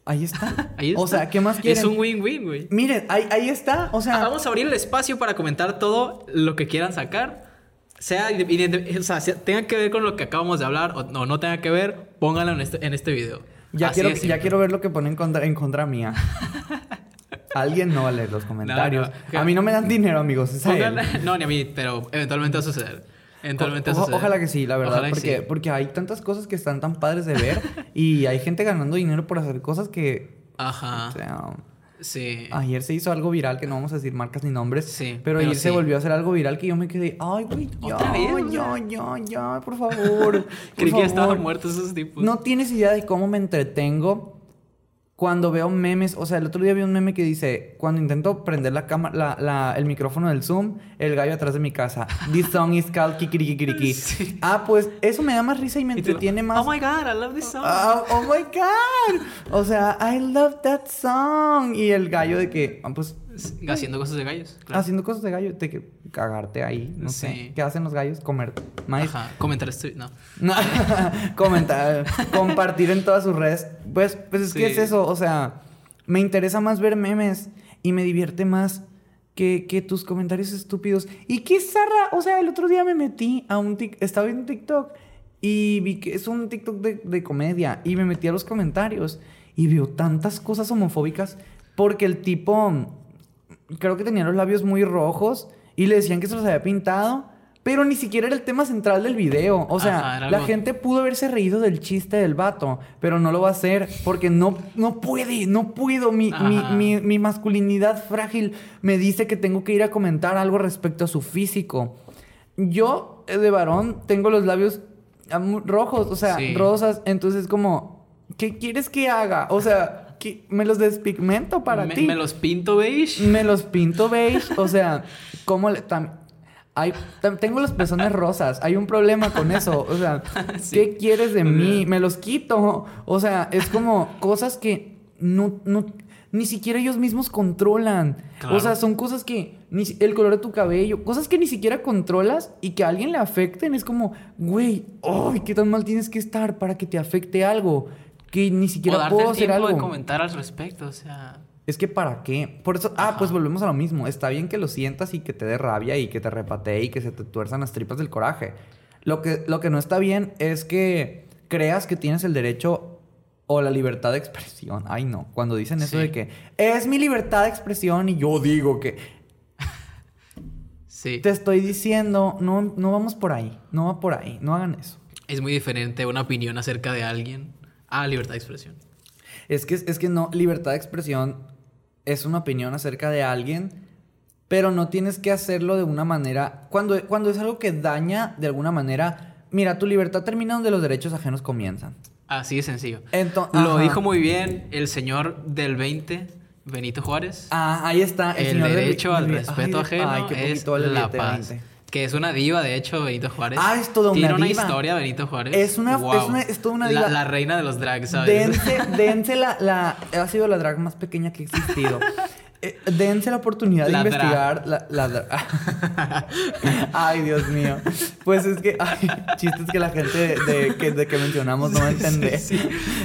Ahí está. Ahí está. O sea, ¿qué más quieren? Es un win-win, güey. Miren, ahí, ahí está. O sea, Ah, Vamos a abrir el espacio para comentar todo lo que quieran sacar. Sea, o sea, sea- tenga que ver con lo que acabamos de hablar o no, no tenga que ver, pónganlo en este, en este video. ya, Así quiero, ya quiero ver lo que ponen en contra, en contra mía. Alguien no va a leer los comentarios. no. A mí no me dan dinero, amigos. es a él. Pónganle- no, ni a mí, pero eventualmente va a suceder. Eventualmente va a O- suceder. ojalá que sí, la verdad, porque, sí. porque hay tantas cosas que están tan padres de ver y hay gente ganando dinero por hacer cosas que, Ajá. o sea, Sí. ayer se hizo algo viral que no vamos a decir marcas ni nombres, Sí, pero, pero ayer se volvió a hacer algo viral que yo me quedé, ay, güey, ya, ya, ya, ya, por favor, por Creí que ya estaban muertos esos tipos. No tienes idea de cómo me entretengo cuando veo memes. O sea, el otro día vi un meme que dice: Cuando intento prender la cámara, la, la- el micrófono del Zoom, el gallo atrás de mi casa. This song is called Kikirikiriki. Sí. Ah, pues eso me da más risa y me entretiene más. Oh my god, I love this song. Ah, oh my god. O sea, I love that song. Y el gallo de que, ah, pues, Haciendo cosas de gallos. claro. haciendo cosas de gallo, de que cagarte ahí, no Sí. sé. ¿Qué hacen los gallos? Comer maíz. Ajá. Comentar esto. No. No, comentar, compartir en todas sus redes. Pues, pues es que es eso, o sea, me interesa más ver memes y me divierte más que, que tus comentarios estúpidos. Y qué zarra, o sea, el otro día me metí a un TikTok, estaba viendo TikTok y vi que es un TikTok de, de comedia y me metí a los comentarios y veo tantas cosas homofóbicas porque el tipo creo que tenía los labios muy rojos y le decían que se los había pintado, pero ni siquiera era el tema central del video. O sea, Ajá, la algo- gente pudo haberse reído del chiste del vato, pero no lo va a hacer porque no, no puede, no puedo. Mi, mi, mi- mi masculinidad frágil me dice que tengo que ir a comentar algo respecto a su físico. Yo, eh, de varón, tengo los labios rojos, o sea, Sí. rosas, entonces como, ¿qué quieres que haga? O sea, ¿qué- ¿me los despigmento para me, ti? me los pinto beige. Me los pinto beige, o sea, ¿cómo le tam- hay, tam- tengo los pezones rosas, hay un problema con eso, o sea, Sí. ¿qué quieres de mí? Me los quito, o sea, es como cosas que no, no, ni siquiera ellos mismos controlan, Claro. o sea, son cosas que, ni el color de tu cabello, cosas que ni siquiera controlas y que a alguien le afecten, es como, güey, ¡ay, qué tan mal tienes que estar para que te afecte algo! Que ni O siquiera darte puedo el hacer tiempo algo. de comentar al respecto, o sea... Es que para qué. Por eso, ah, Ajá. pues volvemos a lo mismo. Está bien que lo sientas y que te dé rabia y que te repatee y que se te tuerzan las tripas del coraje. Lo que, lo que no está bien es que creas que tienes el derecho o la libertad de expresión. Ay, no. Cuando dicen eso Sí. de que es mi libertad de expresión y yo digo que Sí. te estoy diciendo, no, no vamos por ahí. No va por ahí. No hagan eso. Es muy diferente una opinión acerca de alguien a libertad de expresión. Es que, es que no, libertad de expresión es una opinión acerca de alguien, pero no tienes que hacerlo de una manera. Cuando, cuando es algo que daña de alguna manera. Mira, tu libertad termina donde los derechos ajenos comienzan. Así de sencillo. Ento- Lo ajá. dijo muy bien el señor del 20, Benito Juárez. Ah, ahí está. el señor del- derecho al del- respeto ay, ajeno ay, es la paz. 20. Que es una diva, de hecho, Benito Juárez. Ah, es toda una Tiene una diva. historia, Benito Juárez. Es una- Wow. es una- es toda una La- diva. La, reina de los drags, ¿sabes? Dense, dense la, la- Ha sido la drag más pequeña que ha existido. Eh, dense la oportunidad de investigar la, la Ay, Dios mío. Pues es que. Ay, chistes que la gente de, de que, de que mencionamos no va a Sí, sí, entender. sí.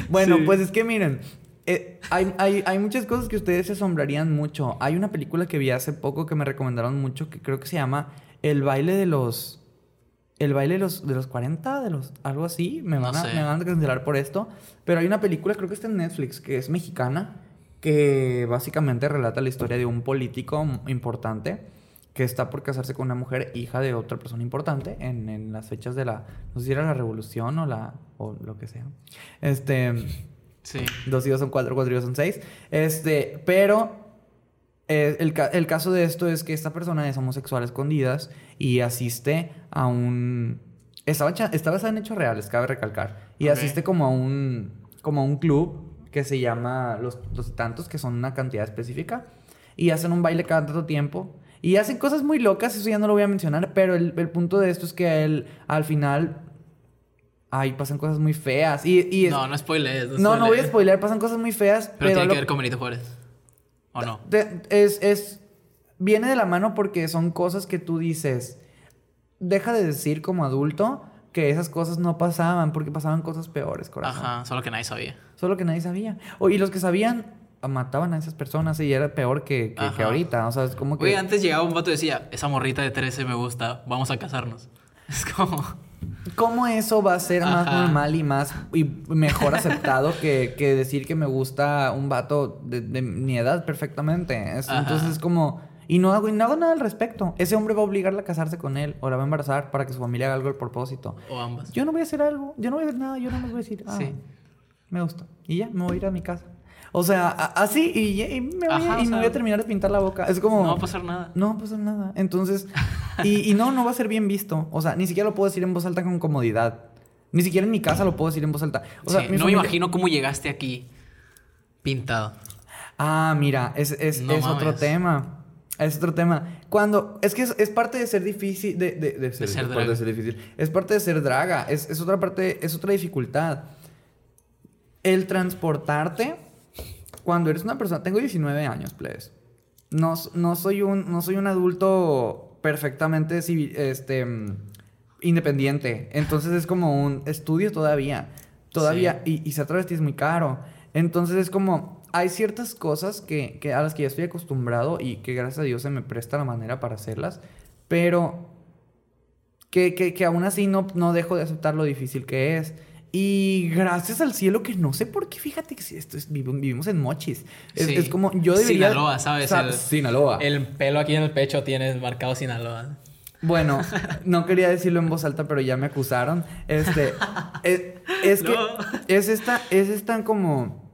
Bueno, pues es que miren. eh, hay, hay, hay muchas cosas que ustedes se asombrarían mucho. Hay una película que vi hace poco que me recomendaron mucho que creo que se llama El baile de los. El baile de los, de los 40, de los, algo así. Me van, No a, sé. me van a cancelar por esto. Pero hay una película, creo que está en Netflix, que es mexicana, que básicamente relata la historia de un político importante que está por casarse con una mujer hija de otra persona importante en, en las fechas de la, no sé si era la revolución o la, o lo que sea. Este, Sí. dos y dos son cuatro, cuatro y dos son seis. Este, pero eh, el, ca- el caso de esto es que esta persona es homosexual a escondidas y asiste a un... Estaba, basada en hechos reales, cabe recalcar. Y asiste como a un, como a un club que se llama Los, los Tantos, que son una cantidad específica. Y hacen un baile cada tanto tiempo. Y hacen cosas muy locas, eso ya no lo voy a mencionar. Pero el, el punto de esto es que él, al final... Ay, pasan cosas muy feas. Y, y es- No, no spoilees. no, no voy a spoiler, pasan cosas muy feas. Pero, Pero, tiene lo- que ver con Benito Juárez. ¿O no? de- es, es. Viene de la mano porque son cosas que tú dices. Deja de decir como adulto que esas cosas no pasaban porque pasaban cosas peores, corazón. Ajá, solo que nadie sabía. Solo que nadie sabía. O, y los que sabían mataban a esas personas y era peor que, que, que ahorita. O sea, es como que. Oye, antes llegaba un vato y decía, esa morrita de 13 me gusta, vamos a casarnos. Es como... ¿Cómo eso va a ser más Ajá. normal y más y mejor aceptado que, que decir que me gusta un vato de, de mi edad perfectamente? Es- entonces es como... Y no hago, y no hago nada al respecto. Ese hombre va a obligarla a casarse con él o la va a embarazar para que su familia haga algo al propósito. O ambas. Yo no voy a hacer algo. Yo no voy a hacer nada. Yo no me voy a decir... Ah, Sí. Me gusta. Y ya, me voy a ir a mi casa. O sea, así y, me, voy, a- Ajá, y o me voy sea, a terminar de pintar la boca. Es como... No va a pasar nada. No va a pasar nada. Entonces, y, y no, no va a ser bien visto. O sea, ni siquiera lo puedo decir en voz alta con comodidad. Ni siquiera en mi casa lo puedo decir en voz alta. O sea, Sí, mi no familia- me imagino cómo llegaste aquí pintado. Ah, mira, es, es, No es otro tema. Es otro tema. Cuando. Es que es, es parte de ser difícil. De, de, de ser, ser es parte draga. de ser difícil. Es parte de ser draga. Es, es otra parte. Es otra dificultad. El transportarte. Cuando eres una persona. Tengo 19 años, plebes. No, no, soy, un, no soy un adulto perfectamente civi- este, mm, independiente. Entonces es como un estudio todavía. Todavía. Y, y ser travesti es muy caro. Entonces es como. Hay ciertas cosas que, que a las que ya estoy acostumbrado y que gracias a Dios se me presta la manera para hacerlas. Pero que, que, que aún así no, no dejo de aceptar lo difícil que es. Y gracias al cielo que no sé por qué, fíjate que si esto es- vivi- vivimos en Mochis. Es, Sí. es como yo debería... Sinaloa, ¿sabes? Sa- El- Sinaloa. El pelo aquí en el pecho tienes marcado Sinaloa. Bueno, no quería decirlo en voz alta, pero ya me acusaron. Este, es, es que No. es esta, es esta como...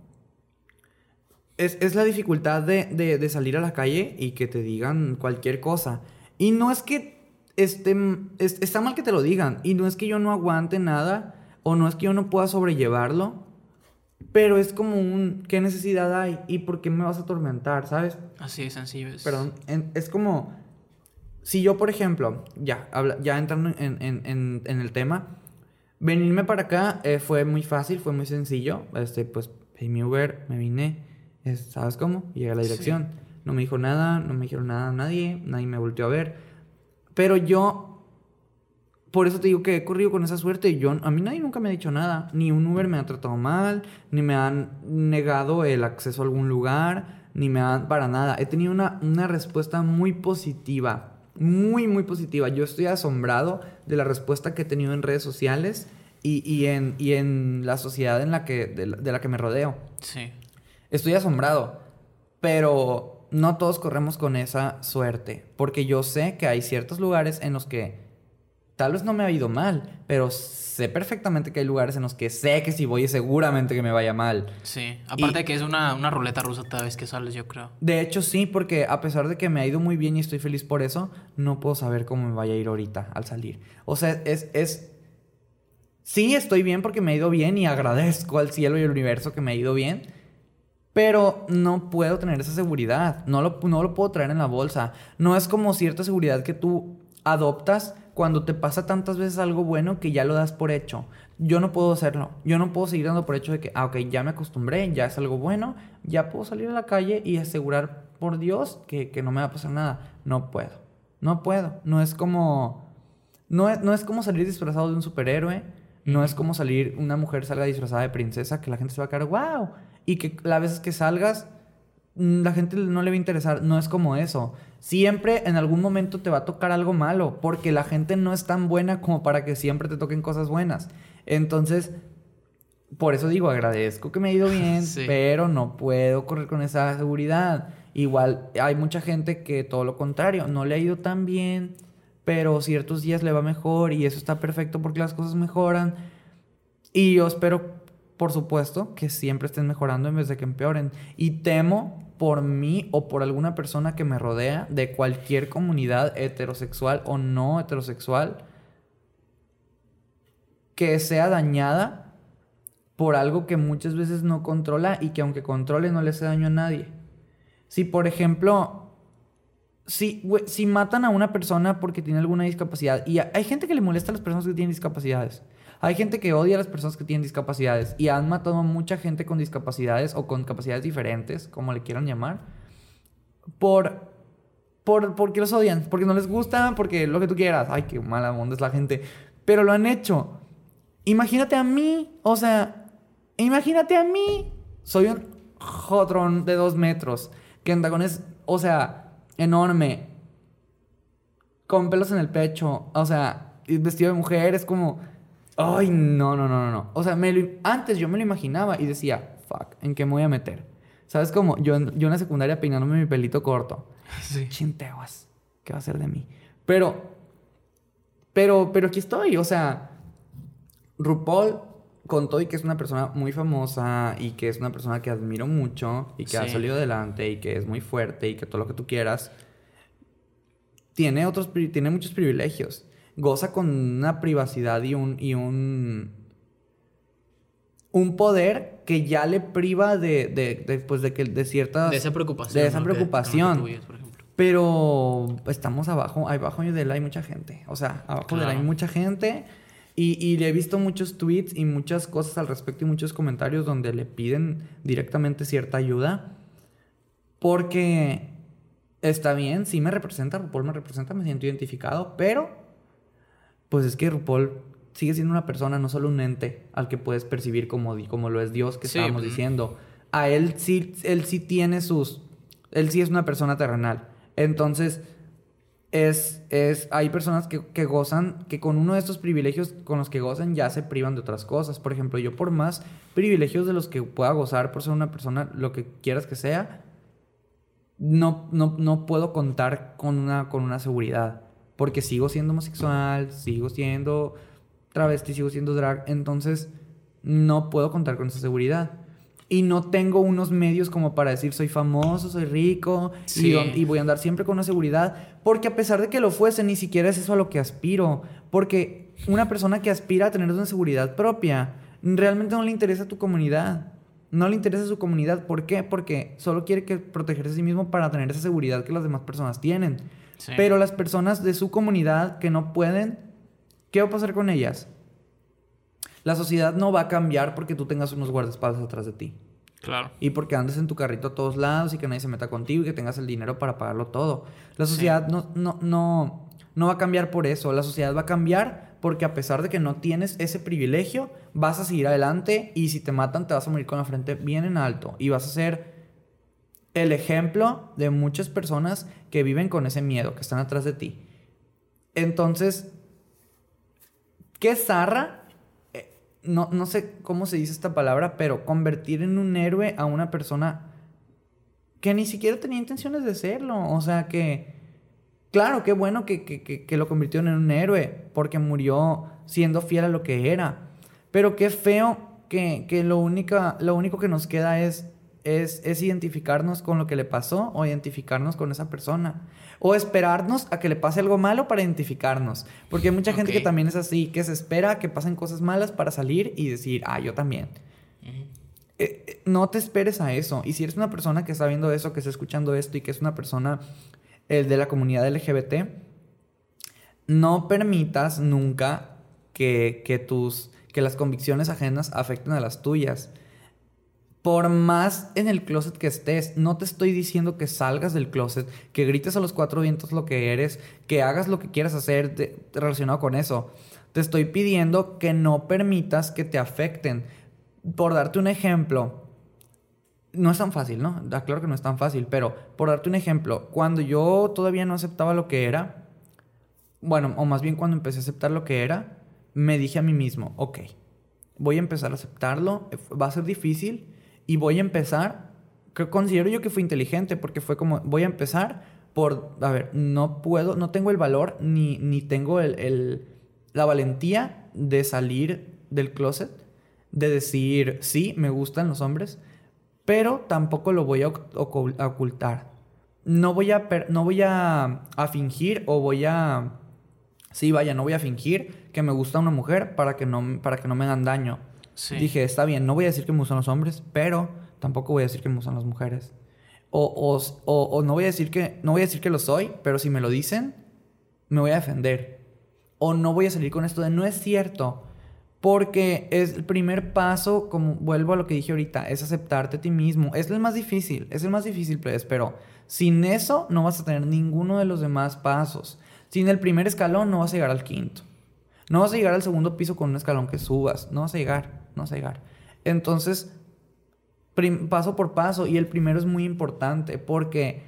Es, es la dificultad de, de- de salir a la calle y que te digan cualquier cosa. Y no es que este, es- está mal que te lo digan. Y no es que yo no aguante nada. O no es que yo no pueda sobrellevarlo. Pero es como un... ¿Qué necesidad hay? ¿Y por qué me vas a atormentar? ¿Sabes? Así de sencillo es. Perdón, en- es como, si yo, por ejemplo, ya, habla- ya entrando en, en- en- el tema, venirme para acá eh, fue muy fácil, fue muy sencillo. Este, pues, pedí mi Uber, me vine, es- ¿sabes cómo? Llegué a la Sí. dirección. No me dijo nada, no me dijeron nada a nadie, nadie me volteó a ver. Pero yo, por eso te digo que he corrido con esa suerte. Yo, a mí nadie nunca me ha dicho nada. Ni un Uber me ha tratado mal, ni me han negado el acceso a algún lugar, ni me han para nada. He tenido una, una respuesta muy positiva. Muy, muy positiva. Yo estoy asombrado de la respuesta que he tenido en redes sociales y, y en, y en la sociedad en la que, de la- de la que me rodeo. Sí. Estoy asombrado, pero no todos corremos con esa suerte, porque yo sé que hay ciertos lugares en los que tal vez no me ha ido mal, pero sé perfectamente que hay lugares en los que sé que si voy seguramente que me vaya mal. Sí. Aparte Y- de que es una, una ruleta rusa cada vez que sales, yo creo. De hecho sí, porque a pesar de que me ha ido muy bien y estoy feliz por eso, no puedo saber cómo me vaya a ir ahorita al salir. O sea, es... es Sí, estoy bien porque me ha ido bien y agradezco al cielo y al universo que me ha ido bien. Pero no puedo tener esa seguridad. No lo, no lo puedo traer en la bolsa. No es como cierta seguridad que tú adoptas cuando te pasa tantas veces algo bueno que ya lo das por hecho. Yo no puedo hacerlo. Yo no puedo seguir dando por hecho de que, ah, ok, ya me acostumbré, ya es algo bueno, ya puedo salir a la calle y asegurar por Dios que, que no me va a pasar nada. No puedo. No puedo. No es como... No es, no es como salir disfrazado de un superhéroe. No es como salir, una mujer salga disfrazada de princesa, que la gente se va a quedar, wow. Y que las veces que salgas, la gente no le va a interesar. No es como eso. Siempre en algún momento te va a tocar algo malo, porque la gente no es tan buena como para que siempre te toquen cosas buenas. Entonces, por eso digo, agradezco que me ha ido bien, Sí. pero no puedo correr con esa seguridad. Igual hay mucha gente que todo lo contrario, no le ha ido tan bien, pero ciertos días le va mejor y eso está perfecto porque las cosas mejoran. Y yo espero, por supuesto, que siempre estén mejorando en vez de que empeoren. Y temo por mí o por alguna persona que me rodea de cualquier comunidad heterosexual o no heterosexual que sea dañada por algo que muchas veces no controla y que aunque controle no le hace daño a nadie. Si por ejemplo, si, si matan a una persona porque tiene alguna discapacidad, y hay gente que le molesta a las personas que tienen discapacidades, hay gente que odia a las personas que tienen discapacidades y han matado a mucha gente con discapacidades o con capacidades diferentes, como le quieran llamar, por, por porque los odian, porque no les gusta, porque lo que tú quieras. Ay, qué mala onda es la gente. Pero lo han hecho. Imagínate a mí, o sea, imagínate a mí. Soy un jodrón de dos metros, que en tacones, o sea, enorme, con pelos en el pecho, o sea, vestido de mujer, es como Ay, no, no, no, no. O sea, me antes yo me lo imaginaba y decía, fuck, ¿en qué me voy a meter? ¿Sabes cómo? Yo, yo en la secundaria peinándome mi pelito corto. Sí. Chinteguas. ¿Qué va a ser de mí? Pero, pero, pero aquí estoy. O sea, RuPaul contó y que es una persona muy famosa y que es una persona que admiro mucho y que ha salido adelante y que es muy fuerte y que todo lo que tú quieras. Tiene otros, tiene muchos privilegios goza con una privacidad y un, y un, un poder que ya le priva de, de, pues, de, que, de cierta... De esa preocupación. De esa preocupación. Pero estamos abajo, abajo de él hay mucha gente. O sea, abajo de él hay mucha gente. Y, y, le he visto muchos tweets y muchas cosas al respecto y muchos comentarios donde le piden directamente cierta ayuda. Porque está bien, sí me representa, RuPaul me representa, me siento identificado, pero pues es que RuPaul sigue siendo una persona, no solo un ente al que puedes percibir como, como lo es Dios que estábamos diciendo. A él sí, él sí tiene sus... Él sí es una persona terrenal. Entonces, es, es, hay personas que, que, gozan, que con uno de estos privilegios con los que gozan ya se privan de otras cosas. Por ejemplo, yo por más privilegios de los que pueda gozar por ser una persona, lo que quieras que sea, no, no, no puedo contar con una, con una seguridad porque sigo siendo homosexual, sigo siendo travesti, sigo siendo drag, entonces no puedo contar con esa seguridad. Y no tengo unos medios como para decir soy famoso, soy rico y, voy a andar siempre con una seguridad. Porque a pesar de que lo fuese, ni siquiera es eso a lo que aspiro. Porque una persona que aspira a tener una seguridad propia, realmente no le interesa tu comunidad. No le interesa su comunidad. ¿Por qué? Porque solo quiere que protegerse a sí mismo para tener esa seguridad que las demás personas tienen. Pero las personas de su comunidad que no pueden, ¿qué va a pasar con ellas? La sociedad no va a cambiar porque tú tengas unos guardaespaldas atrás de ti. Claro. Y porque andes en tu carrito a todos lados y que nadie se meta contigo y que tengas el dinero para pagarlo todo. La sociedad no, no, no, no va a cambiar por eso. La sociedad va a cambiar porque a pesar de que no tienes ese privilegio, vas a seguir adelante y si te matan te vas a morir con la frente bien en alto y vas a ser el ejemplo de muchas personas que viven con ese miedo, que están atrás de ti. Entonces, ¿qué zarra? Eh, no, no sé cómo se dice esta palabra, pero convertir en un héroe a una persona que ni siquiera tenía intenciones de serlo. O sea que, claro, qué bueno que, que, lo convirtieron en un héroe, porque murió siendo fiel a lo que era. Pero qué feo que, lo, única, lo único que nos queda es es, identificarnos con lo que le pasó o identificarnos con esa persona. O esperarnos a que le pase algo malo para identificarnos. Porque hay mucha gente que también es así, que se espera a que pasen cosas malas para salir y decir, ah, yo también. Eh, eh, no te esperes a eso. Y si eres una persona que está viendo eso, que está escuchando esto y que es una persona eh, de la comunidad LGBT, no permitas nunca que, que, tus, que las convicciones ajenas afecten a las tuyas por más en el closet que estés, no te estoy diciendo que salgas del closet, que grites a los cuatro vientos lo que eres, que hagas lo que quieras hacer relacionado con eso. Te estoy pidiendo que no permitas que te afecten. Por darte un ejemplo, no es tan fácil, ¿no? Da claro que no es tan fácil, pero por darte un ejemplo, cuando yo todavía no aceptaba lo que era, bueno, o más bien cuando empecé a aceptar lo que era, me dije a mí mismo, ok, voy a empezar a aceptarlo, va a ser difícil, y voy a empezar, que considero yo que fue inteligente, porque fue como, voy a empezar por, a ver, no puedo, no tengo el valor ni, ni tengo el, la valentía de salir del closet, de decir, sí, me gustan los hombres, pero tampoco lo voy a ocultar. No voy a, no voy a, fingir o voy a... Sí, vaya, no voy a fingir que me gusta una mujer para que no, para que no me hagan daño. Dije, está bien, no voy a decir que me gustan los hombres, pero tampoco voy a decir que me gustan las mujeres. O, o, no, voy a decir que, no voy a decir que lo soy, pero si me lo dicen, me voy a defender. O no voy a salir con esto de no es cierto. Porque es el primer paso, como vuelvo a lo que dije ahorita, es aceptarte a ti mismo. Es el más difícil, es el más difícil, pues, pero sin eso no vas a tener ninguno de los demás pasos. Sin el primer escalón no vas a llegar al quinto. No vas a llegar al segundo piso con un escalón que subas. No vas a llegar, no vas a llegar. Entonces, paso por paso. Y el primero es muy importante porque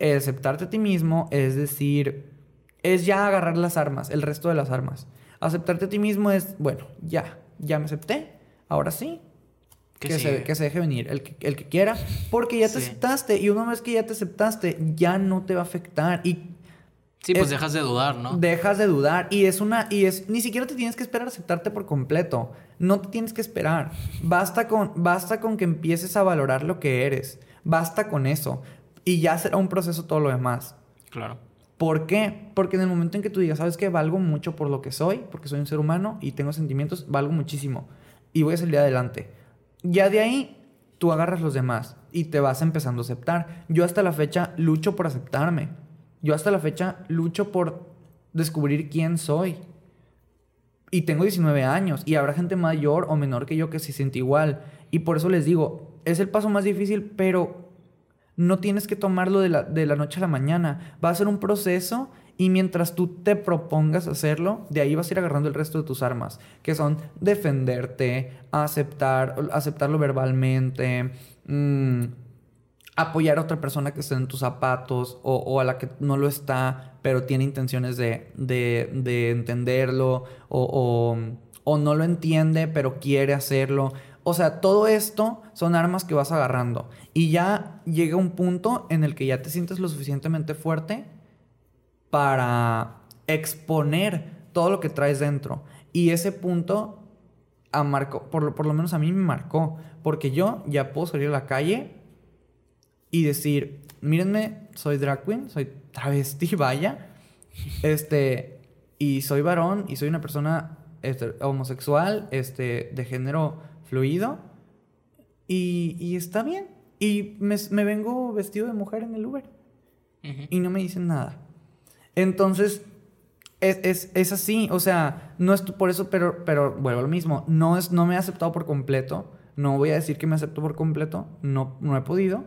aceptarte a ti mismo es decir, es ya agarrar las armas, el resto de las armas. Aceptarte a ti mismo es, bueno, ya, ya me acepté, ahora sí. Que se, que se, deje venir el que, el que quiera, porque ya te aceptaste y una vez que ya te aceptaste, ya no te va a afectar. Y Sí, pues dejas de dudar, ¿no? Dejas de dudar y es una y es ni siquiera te tienes que esperar a aceptarte por completo. No te tienes que esperar. Basta con basta con que empieces a valorar lo que eres. Basta con eso y ya será un proceso todo lo demás. Claro. ¿Por qué? Porque en el momento en que tú digas, "¿Sabes que valgo mucho por lo que soy, porque soy un ser humano y tengo sentimientos, valgo muchísimo y voy a salir adelante." Ya de ahí tú agarras los demás y te vas empezando a aceptar. Yo hasta la fecha lucho por aceptarme yo hasta la fecha lucho por descubrir quién soy. Y tengo 19 años y habrá gente mayor o menor que yo que se siente igual. Y por eso les digo, es el paso más difícil, pero no tienes que tomarlo de la, de la noche a la mañana. Va a ser un proceso y mientras tú te propongas hacerlo, de ahí vas a ir agarrando el resto de tus armas, que son defenderte, aceptar, aceptarlo verbalmente, mmm, apoyar a otra persona que esté en tus zapatos o, a la que no lo está, pero tiene intenciones de, entenderlo o, o, no lo entiende, pero quiere hacerlo. O sea, todo esto son armas que vas agarrando. Y ya llega un punto en el que ya te sientes lo suficientemente fuerte para exponer todo lo que traes dentro. Y ese punto a marcó, por, por lo menos a mí me marcó, porque yo ya puedo salir a la calle y decir, mírenme, soy drag queen, soy travesti, vaya, este, y soy varón y soy una persona este, homosexual, este, de género fluido, y, está bien. Y me, vengo vestido de mujer en el Uber. Y no me dicen nada. Entonces, es, es, así. O sea, no es por eso, pero, pero vuelvo a lo mismo. No, es, no me he aceptado por completo. No voy a decir que me acepto por completo. No, no he podido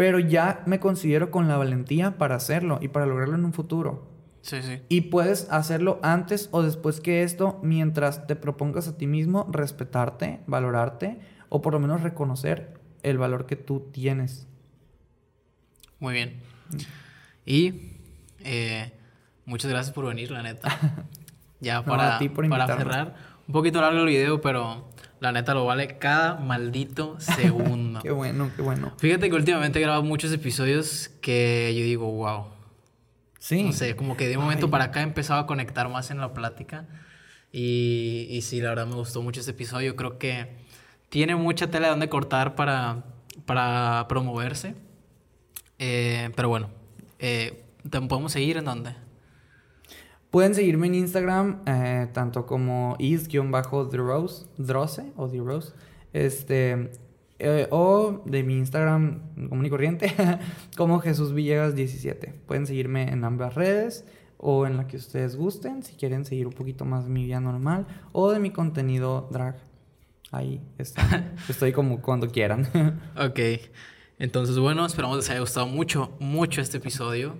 pero ya me considero con la valentía para hacerlo y para lograrlo en un futuro. Sí, sí. Y puedes hacerlo antes o después que esto, mientras te propongas a ti mismo respetarte, valorarte o por lo menos reconocer el valor que tú tienes. Muy bien. Y eh, muchas gracias por venir, la neta. Ya para, para cerrar. Un poquito largo el video, pero la neta lo vale cada maldito segundo. qué bueno, qué bueno. Fíjate que últimamente he grabado muchos episodios que yo digo, wow. Sí. No sé, como que de un momento para acá he empezado a conectar más en la plática. Y, y sí, la verdad me gustó mucho este episodio. Creo que tiene mucha tela de donde cortar para, para promoverse. Eh, pero bueno, eh, ¿podemos seguir en dónde? Pueden seguirme en Instagram, eh, tanto como is-drose, drose o drose, este, eh, o de mi Instagram común y corriente, como Jesús Villegas 17. Pueden seguirme en ambas redes o en la que ustedes gusten, si quieren seguir un poquito más de mi vida normal o de mi contenido drag. Ahí está. Estoy como cuando quieran. ok. Entonces, bueno, esperamos les haya gustado mucho, mucho este episodio.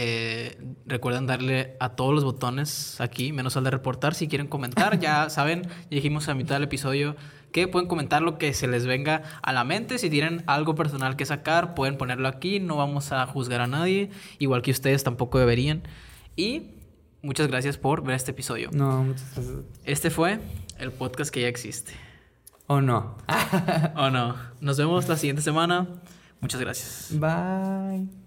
Eh, recuerden darle a todos los botones aquí, menos al de reportar. Si quieren comentar, ya saben, ya dijimos a mitad del episodio que pueden comentar lo que se les venga a la mente. Si tienen algo personal que sacar, pueden ponerlo aquí. No vamos a juzgar a nadie, igual que ustedes tampoco deberían. Y muchas gracias por ver este episodio. No, muchas gracias. Este fue el podcast que ya existe. ¿O no? ¿O no? Nos vemos la siguiente semana. Muchas gracias. Bye.